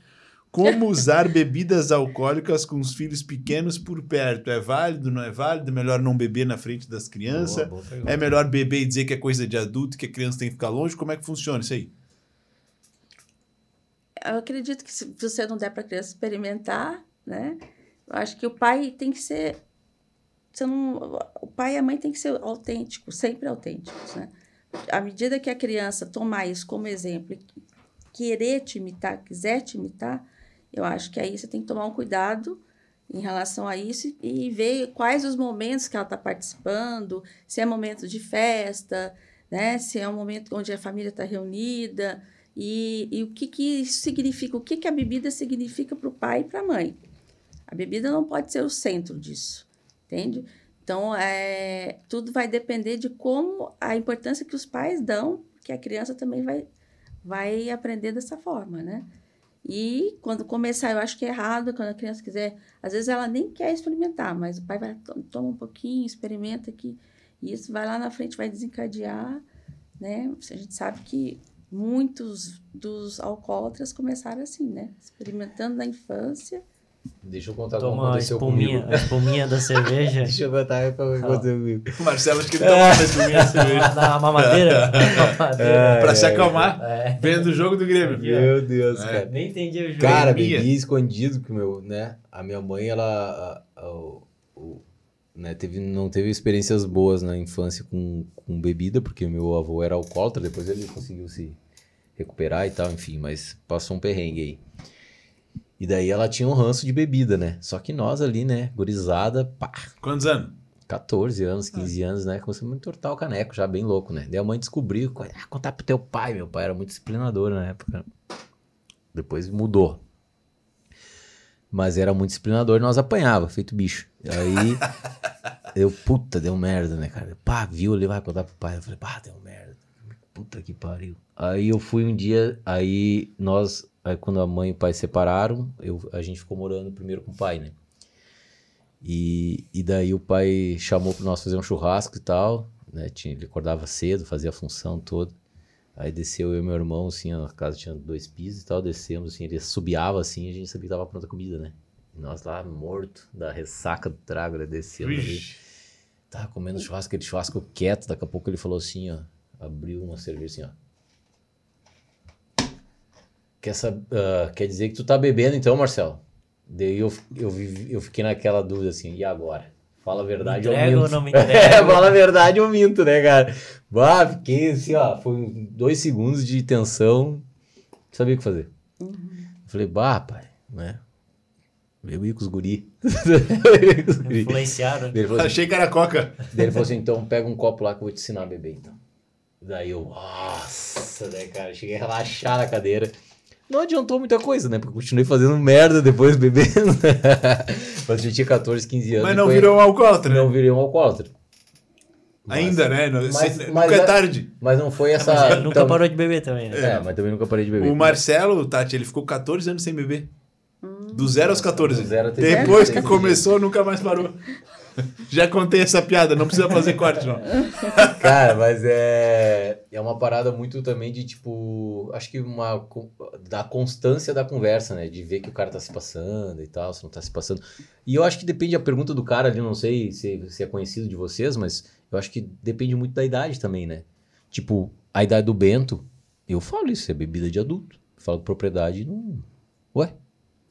Como usar bebidas alcoólicas com os filhos pequenos por perto? É válido, não é válido? Melhor não beber na frente das crianças? Boa, boa é melhor beber e dizer que é coisa de adulto, que a criança tem que ficar longe? Como é que funciona isso aí? Eu acredito que se você não der para a criança experimentar, né? Eu acho que o pai tem que ser. Você não, o pai e a mãe tem que ser autênticos, sempre autênticos, né? À medida que a criança tomar isso como exemplo e querer te imitar, quiser te imitar, eu acho que aí você tem que tomar um cuidado em relação a isso e ver quais os momentos que ela está participando, se é momento de festa, né? se é um momento onde a família está reunida, e, e, o que, que isso significa, o que, que a bebida significa para o pai e para a mãe. A bebida não pode ser o centro disso, entende? Então, é, tudo vai depender de como a importância que os pais dão, que a criança também vai, vai aprender dessa forma, né? E quando começar, eu acho que é errado, quando a criança quiser, às vezes ela nem quer experimentar, mas o pai vai, toma um pouquinho, experimenta aqui, e isso vai lá na frente, vai desencadear, né? A gente sabe que muitos dos alcoólatras começaram assim, né? Experimentando na infância Deixa eu contar como Toma a aconteceu espuminha, comigo. a espuminha da cerveja. Deixa eu contar como aconteceu comigo. O Marcelo acho que ele toma mais comigo essa cerveja. Na mamadeira. mamadeira. Pra se acalmar, É. vendo o jogo do Grêmio. Meu Deus, É. cara. Nem entendi o jogo. Cara, Bebia. bebia escondido o meu, né? A minha mãe, ela, a- a- o- o- né, teve, não teve experiências boas na infância com, com bebida, porque meu avô era alcoólatra, depois ele conseguiu se recuperar e tal, enfim, mas passou um perrengue aí. E daí ela tinha um ranço de bebida, né? Só que nós ali, né, gurizada, pá, Quantos anos? 14 anos, 15 anos, né? Começamos a entortar o caneco, já bem louco, né? Daí a mãe descobriu, ah, contar pro teu pai. Meu pai era muito disciplinador na época. Depois mudou. Mas era muito disciplinador e nós apanhava, feito bicho. Aí eu, puta, deu merda, né, cara? Pá, viu, ele vai contar pro pai. Eu falei, pá, deu merda. Puta que pariu. Aí eu fui um dia, aí nós, aí quando a mãe e o pai separaram, eu, a gente ficou morando primeiro com o pai, né? E, e daí o pai chamou para nós fazer um churrasco e tal, né? Tinha, ele acordava cedo, fazia a função toda. Aí desceu eu e meu irmão, assim, a casa tinha dois pisos e tal, descemos, assim, ele subiava assim, a gente sabia que tava pronta a comida, né? E nós lá, morto, da ressaca do trago, né? Descemos ali. Tava comendo churrasco, aquele churrasco quieto, daqui a pouco ele falou assim, ó, abriu uma cerveja assim, ó. Quer, ah, quer dizer que tu tá bebendo então, Marcelo? Daí eu, eu, eu fiquei naquela dúvida assim, e agora? Fala a verdade ou minto? não me É, fala a verdade ou minto, né, cara? Bah, fiquei assim, ó, foi dois segundos de tensão, não sabia o que fazer. Eu falei, bah, pai, né? Bebi com os guri. Bebi com os guri. Influenciaram. Assim, Achei que era coca. Daí ele falou assim, então pega um copo lá que eu vou te ensinar a beber, então. Daí eu, nossa, né, cara, cheguei a relaxar na cadeira. Não adiantou muita coisa, né, porque eu continuei fazendo merda depois, bebendo. Mas eu já tinha 14, 15 anos. Mas não foi- virou um alcoólatra. Não virei um alcoólatra. Mas- Ainda, né? Não- mas- mas nunca é é- tarde. Mas não foi essa... Mas ele nunca tam- parou de beber também, né? É, mas também nunca parei de beber. O Marcelo, Tati, ele ficou 14 anos sem beber. Do zero aos 14. Do zero até Depois que dez. começou, nunca mais parou. Já contei essa piada, não precisa fazer corte, não. Cara, mas é, é uma parada muito também de tipo. Acho que uma. da constância da conversa, né? De ver que o cara tá se passando e tal, se não tá se passando. E eu acho que depende da pergunta do cara ali, não sei se, se é conhecido de vocês, mas eu acho que depende muito da idade também, né? Tipo, a idade do Bento, eu falo isso, é bebida de adulto. Falo propriedade, não. Ué?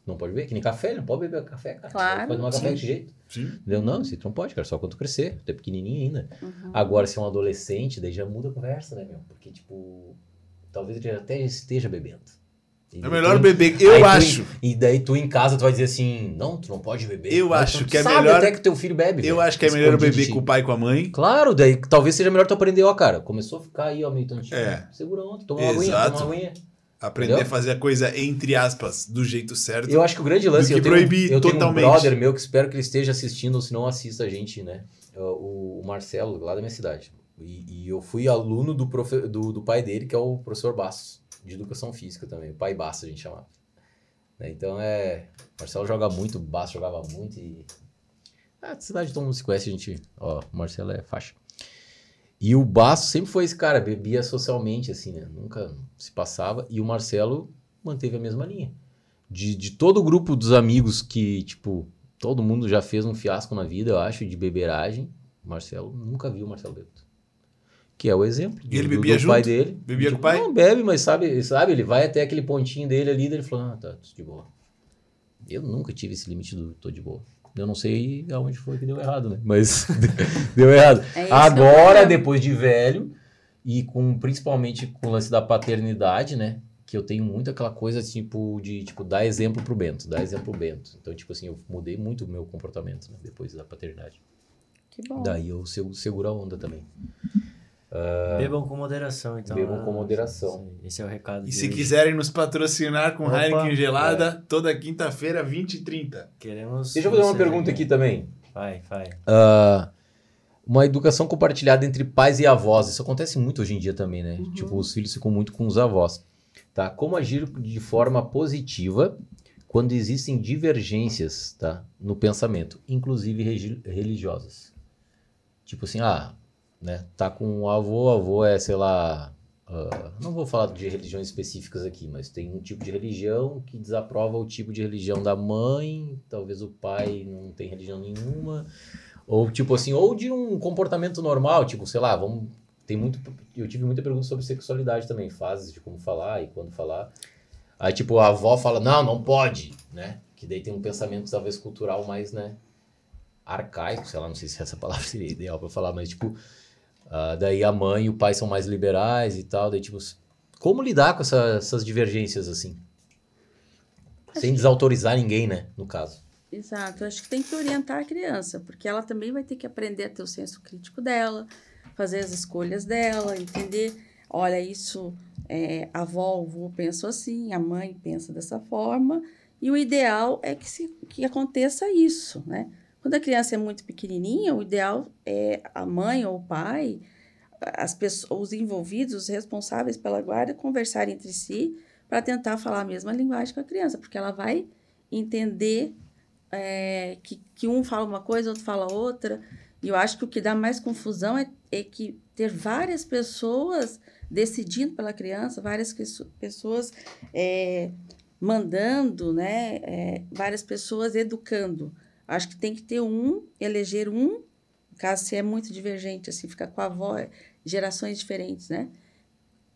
Não pode beber? Que nem café, não pode beber café, cara. Claro, Pode tomar café desse jeito. Sim. Entendeu? Não, isso não pode, cara, só quando tu crescer. Tu é pequenininho ainda. Uhum. Agora, se é um adolescente, daí já muda a conversa, né, meu? Porque, tipo, talvez ele até esteja bebendo. E É melhor tu- beber. aí Eu tu- acho. E daí tu em casa, tu vai dizer assim, não, tu não pode beber. Eu Mas acho tu que é sabe melhor- até que teu filho bebe. Eu velho, acho que é melhor de beber com o pai e com a mãe. Claro, daí talvez seja melhor tu aprender, ó, cara. Começou a ficar aí, ó, meio tontinho. É. Segura ontem, toma uma aguinha, Exato. toma uma aguinha. Aprender Entendeu? a fazer a coisa, entre aspas, do jeito certo. Eu acho que o grande lance que eu tenho, proibir eu tenho totalmente. um brother meu que espero que ele esteja assistindo, ou se não assista a gente, né? O, o Marcelo, lá da minha cidade. E, e eu fui aluno do, profe, do, do pai dele, que é o professor Bastos, de educação física também. O pai Bastos a gente chamava. Né, Então é. Marcelo joga muito, o Bastos jogava muito e. Ah, de cidade todo mundo se conhece, a gente. Ó, o Marcelo é faixa. E o Bastos sempre foi esse cara, bebia socialmente, assim, né? Nunca se passava. E o Marcelo manteve a mesma linha de, de todo o grupo dos amigos que, tipo, todo mundo já fez um fiasco na vida, eu acho, de beberagem. O Marcelo nunca viu o Marcelo bêbado. Que é o exemplo. E ele do- bebia do pai junto? dele. Bebia Tipo, com o pai? Não, bebe, mas sabe, sabe, ele vai até aquele pontinho dele ali, ele falou, ah, tá, tô de boa. Eu nunca tive esse limite do tô de boa. Eu não sei aonde foi que deu errado, né? Mas deu errado. É é Agora, depois de velho, e com principalmente com o lance da paternidade, né? Que eu tenho muito aquela coisa, tipo, de tipo, dar exemplo pro Bento, dar exemplo pro Bento. Então, tipo assim, eu mudei muito o meu comportamento né, depois da paternidade. Que bom. Daí eu segu- seguro a onda também. Bebam com moderação, então. Bebam né? com moderação. Esse- Esse é o recado. E de se hoje. quiserem nos patrocinar com Opa. Heineken gelada, toda quinta-feira, 20 e 30. Queremos. Deixa eu fazer uma pergunta aqui também. Vai, vai. Ah, uma educação compartilhada entre pais e avós. Isso acontece muito hoje em dia também, né? Tipo, os filhos ficam muito com os avós. Tá? Como agir de forma positiva quando existem divergências, tá? No pensamento, inclusive religiosas. Tipo assim, ah, né? Tá com o avô, avô é, sei lá, ah, não vou falar de religiões específicas aqui, mas tem um tipo de religião que desaprova o tipo de religião da mãe, talvez o pai não tem religião nenhuma, ou tipo assim, ou de um comportamento normal, tipo, sei lá, vamos tem muito eu tive muita pergunta sobre sexualidade também, fases de como falar e quando falar. Aí tipo a avó fala: "Não, não pode", né? Que daí tem um pensamento talvez cultural mais, né, arcaico, sei lá, não sei se essa palavra seria ideal para falar, mas tipo ah, daí a mãe e o pai são mais liberais e tal. Daí, tipo, como lidar com essa- essas divergências assim? Sem desautorizar ninguém, né? No caso. Exato, eu acho que tem que orientar a criança, porque ela também vai ter que aprender a ter o senso crítico dela, fazer as escolhas dela, entender, olha, isso, é, a avó, o avô pensam assim, a mãe pensa dessa forma, e o ideal é que, se, que aconteça isso, né? Quando a criança é muito pequenininha, o ideal é a mãe ou o pai, as pessoas, os envolvidos, os responsáveis pela guarda, conversarem entre si para tentar falar a mesma linguagem com a criança, porque ela vai entender é, que, que um fala uma coisa, outro fala outra. E eu acho que o que dá mais confusão é, é que ter várias pessoas decidindo pela criança, várias pesso- pessoas é, mandando, né? é, várias pessoas educando. Acho que tem que ter um, eleger um, caso se é muito divergente, assim, fica com a avó, é, gerações diferentes, né?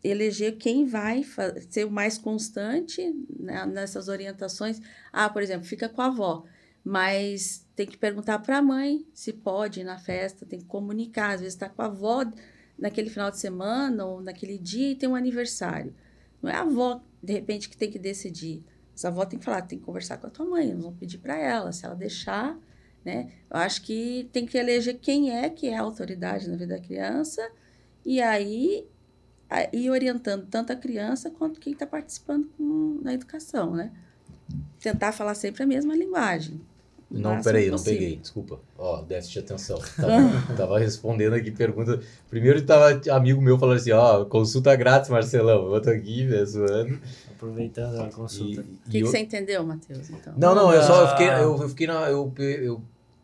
Eleger quem vai ser o mais constante né, nessas orientações. Ah, por exemplo, fica com a avó mas tem que perguntar para a mãe se pode ir na festa, tem que comunicar. Às vezes está com a avó naquele final de semana ou naquele dia e tem um aniversário. Não é a avó, de repente, que tem que decidir. Essa avó tem que falar, tem que conversar com a tua mãe, nós vamos pedir para ela, se ela deixar, né? Eu acho que tem que eleger quem é que é a autoridade na vida da criança e aí ir orientando tanto a criança quanto quem está participando com- na educação, né? Tentar falar sempre a mesma linguagem. Não, peraí, não possível. peguei, desculpa. Ó, déficit de atenção. Tava, tava respondendo aqui pergunta. Primeiro tava amigo meu falando assim, ó, consulta grátis, Marcelão. Eu tô aqui, velho, zoando. Aproveitando a E, consulta. O que, que eu- você entendeu, Matheus? Então? Não, não, eu só eu Ah. fiquei, eu, eu fiquei na. Eu, eu,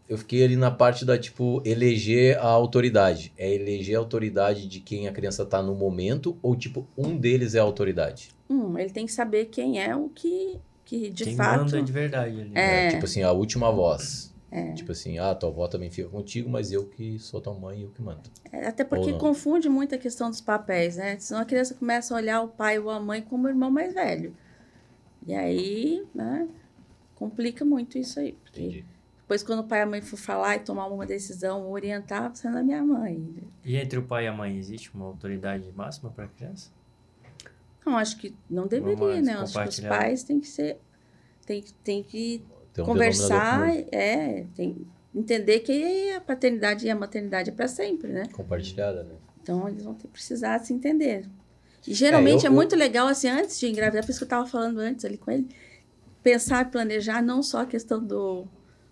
eu fiquei ali na parte da, tipo, eleger a autoridade. É eleger a autoridade de quem a criança tá no momento, ou, tipo, um deles é a autoridade? Hum, ele tem que saber quem é o que, que de Quem fato. manda de verdade ali. É. Tipo assim, a última voz. É. Tipo assim, ah, tua avó também fica contigo, mas eu que sou tua mãe e eu que mando. É, Até porque confunde muito a questão dos papéis, né? Senão a criança começa a olhar o pai ou a mãe como o irmão mais velho. E aí, né, complica muito isso aí. Porque Entendi. depois, quando o pai e a mãe for falar e tomar uma decisão, orientar, você não é minha mãe. E entre o pai e a mãe, existe uma autoridade máxima para a criança? Não, acho que não deveria, né? Acho que os pais têm que ser. Tem, tem que Tem um conversar, é, tem, entender que a paternidade e a maternidade é para sempre, né? Compartilhada, né? Então, eles vão ter que precisar se entender. E geralmente é, eu- eu- muito legal, assim, antes de engravidar, por isso que eu estava falando antes ali com ele, pensar e planejar não só a questão do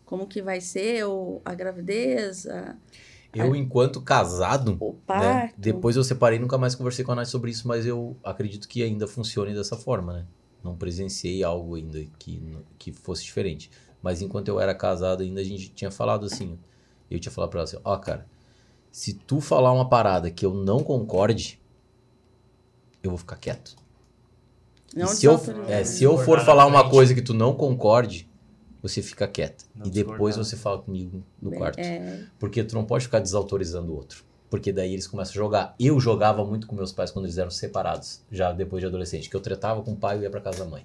como que vai ser ou a gravidez, a- Eu, enquanto casado, né? Depois eu separei, nunca mais conversei com a Nath sobre isso, mas eu acredito que ainda funcione dessa forma, né? Não presenciei algo ainda que, que fosse diferente. Mas enquanto eu era casado ainda, a gente tinha falado assim. Eu tinha falado pra ela assim, ó, cara, se tu falar uma parada que eu não concorde, eu vou ficar quieto. não e se eu, é, se eu for falar uma coisa que tu não concorde, você fica quieto. Não e depois você fala comigo no quarto. É, Porque tu não pode ficar desautorizando o outro. Porque daí eles começam a jogar. Eu jogava muito com meus pais quando eles eram separados, já depois de adolescente. Que eu tretava com o pai e ia pra casa da mãe.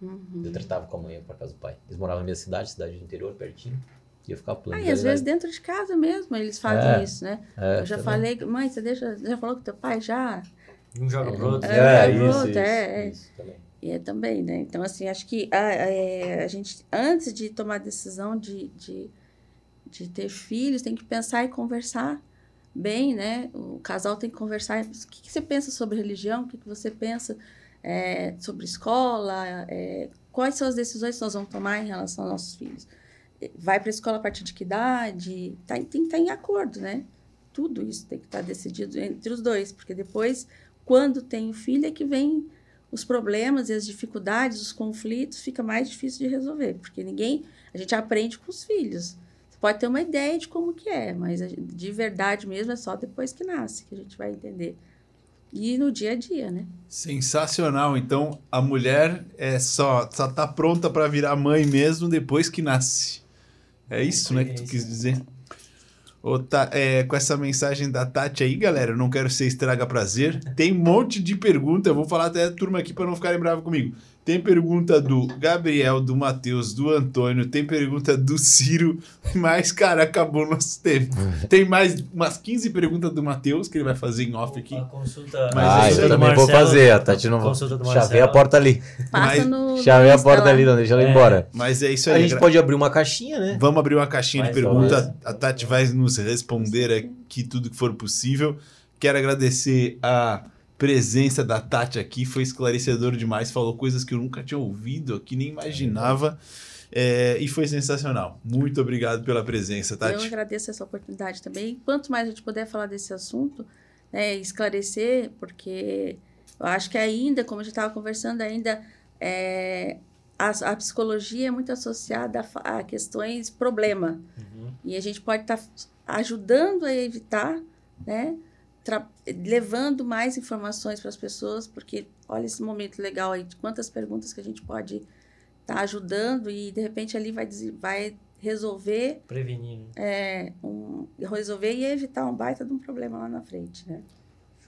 uhum. Eu tretava com a mãe e ia pra casa do pai. Eles moravam na minha cidade, cidade do interior, pertinho. E eu ficava Ah, e às vezes dentro de casa mesmo eles fazem É, isso, né? É, eu já também. falei, mãe, você deixa, já falou com teu pai? Já? Um joga pro outro. É, É, isso, outro, isso, é, é. isso também. E é também, né? Então, assim, acho que a, é, a gente, antes de tomar a decisão de, de, de ter filhos, tem que pensar e conversar bem, né? O casal tem que conversar. O que, que você pensa sobre religião? O que, que você pensa é, sobre escola? É, quais são as decisões que nós vamos tomar em relação aos nossos filhos? Vai para a escola a partir de que idade? Tá, tem que estar em acordo, né? Tudo isso tem que estar decidido entre os dois, porque depois, quando tem o filho, é que vem os problemas e as dificuldades, os conflitos, fica mais difícil de resolver, porque ninguém, a gente aprende com os filhos. Pode ter uma ideia de como que é, mas de verdade mesmo é só depois que nasce que a gente vai entender E no dia a dia, né? Sensacional. Então, a mulher é só, só tá pronta para virar mãe mesmo depois que nasce. É isso, né, que tu quis dizer? Ô, tá, é, com essa mensagem da Tati aí, galera, eu não quero ser estraga prazer. Tem um monte de pergunta, eu vou falar até a turma aqui para não ficarem bravos comigo. Tem pergunta do Gabriel, do Matheus, do Antônio, tem pergunta do Ciro, mas, cara, acabou nosso tempo. Tem mais umas 15 perguntas do Matheus que ele vai fazer em off aqui. A consulta, Mas ah, isso eu aí do também vou Marcelo- fazer. A Tati não consulta do Chavei a porta ali. Passa Mas- no. no Chavei a porta ali, não deixa ela ir É. embora. Mas é isso A aí. gente gra- pode abrir uma caixinha, né? Vamos abrir uma caixinha de Mais perguntas. talvez. A Tati vai nos responder aqui tudo que for possível. Quero agradecer a presença da Tati aqui, foi esclarecedor demais, falou coisas que eu nunca tinha ouvido aqui, nem imaginava. É, e foi sensacional. Muito obrigado pela presença, Eu Tati. agradeço essa oportunidade também. Quanto mais a gente puder falar desse assunto, né, esclarecer, porque eu acho que ainda, como a gente estava conversando, ainda é, a, a psicologia é muito associada a, a questões problema. Uhum. E a gente pode estar ajudando a evitar, né? Levando mais informações para as pessoas, porque olha esse momento legal aí, de quantas perguntas que a gente pode estar ajudando e de repente ali vai, vai resolver, Prevenindo. é, um, resolver e evitar um baita de um problema lá na frente, né?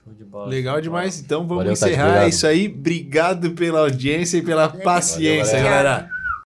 Show de bola. Legal demais. Então vamos Valeu, encerrar. é isso aí. Obrigado pela audiência e pela Legal. paciência, Valeu, galera.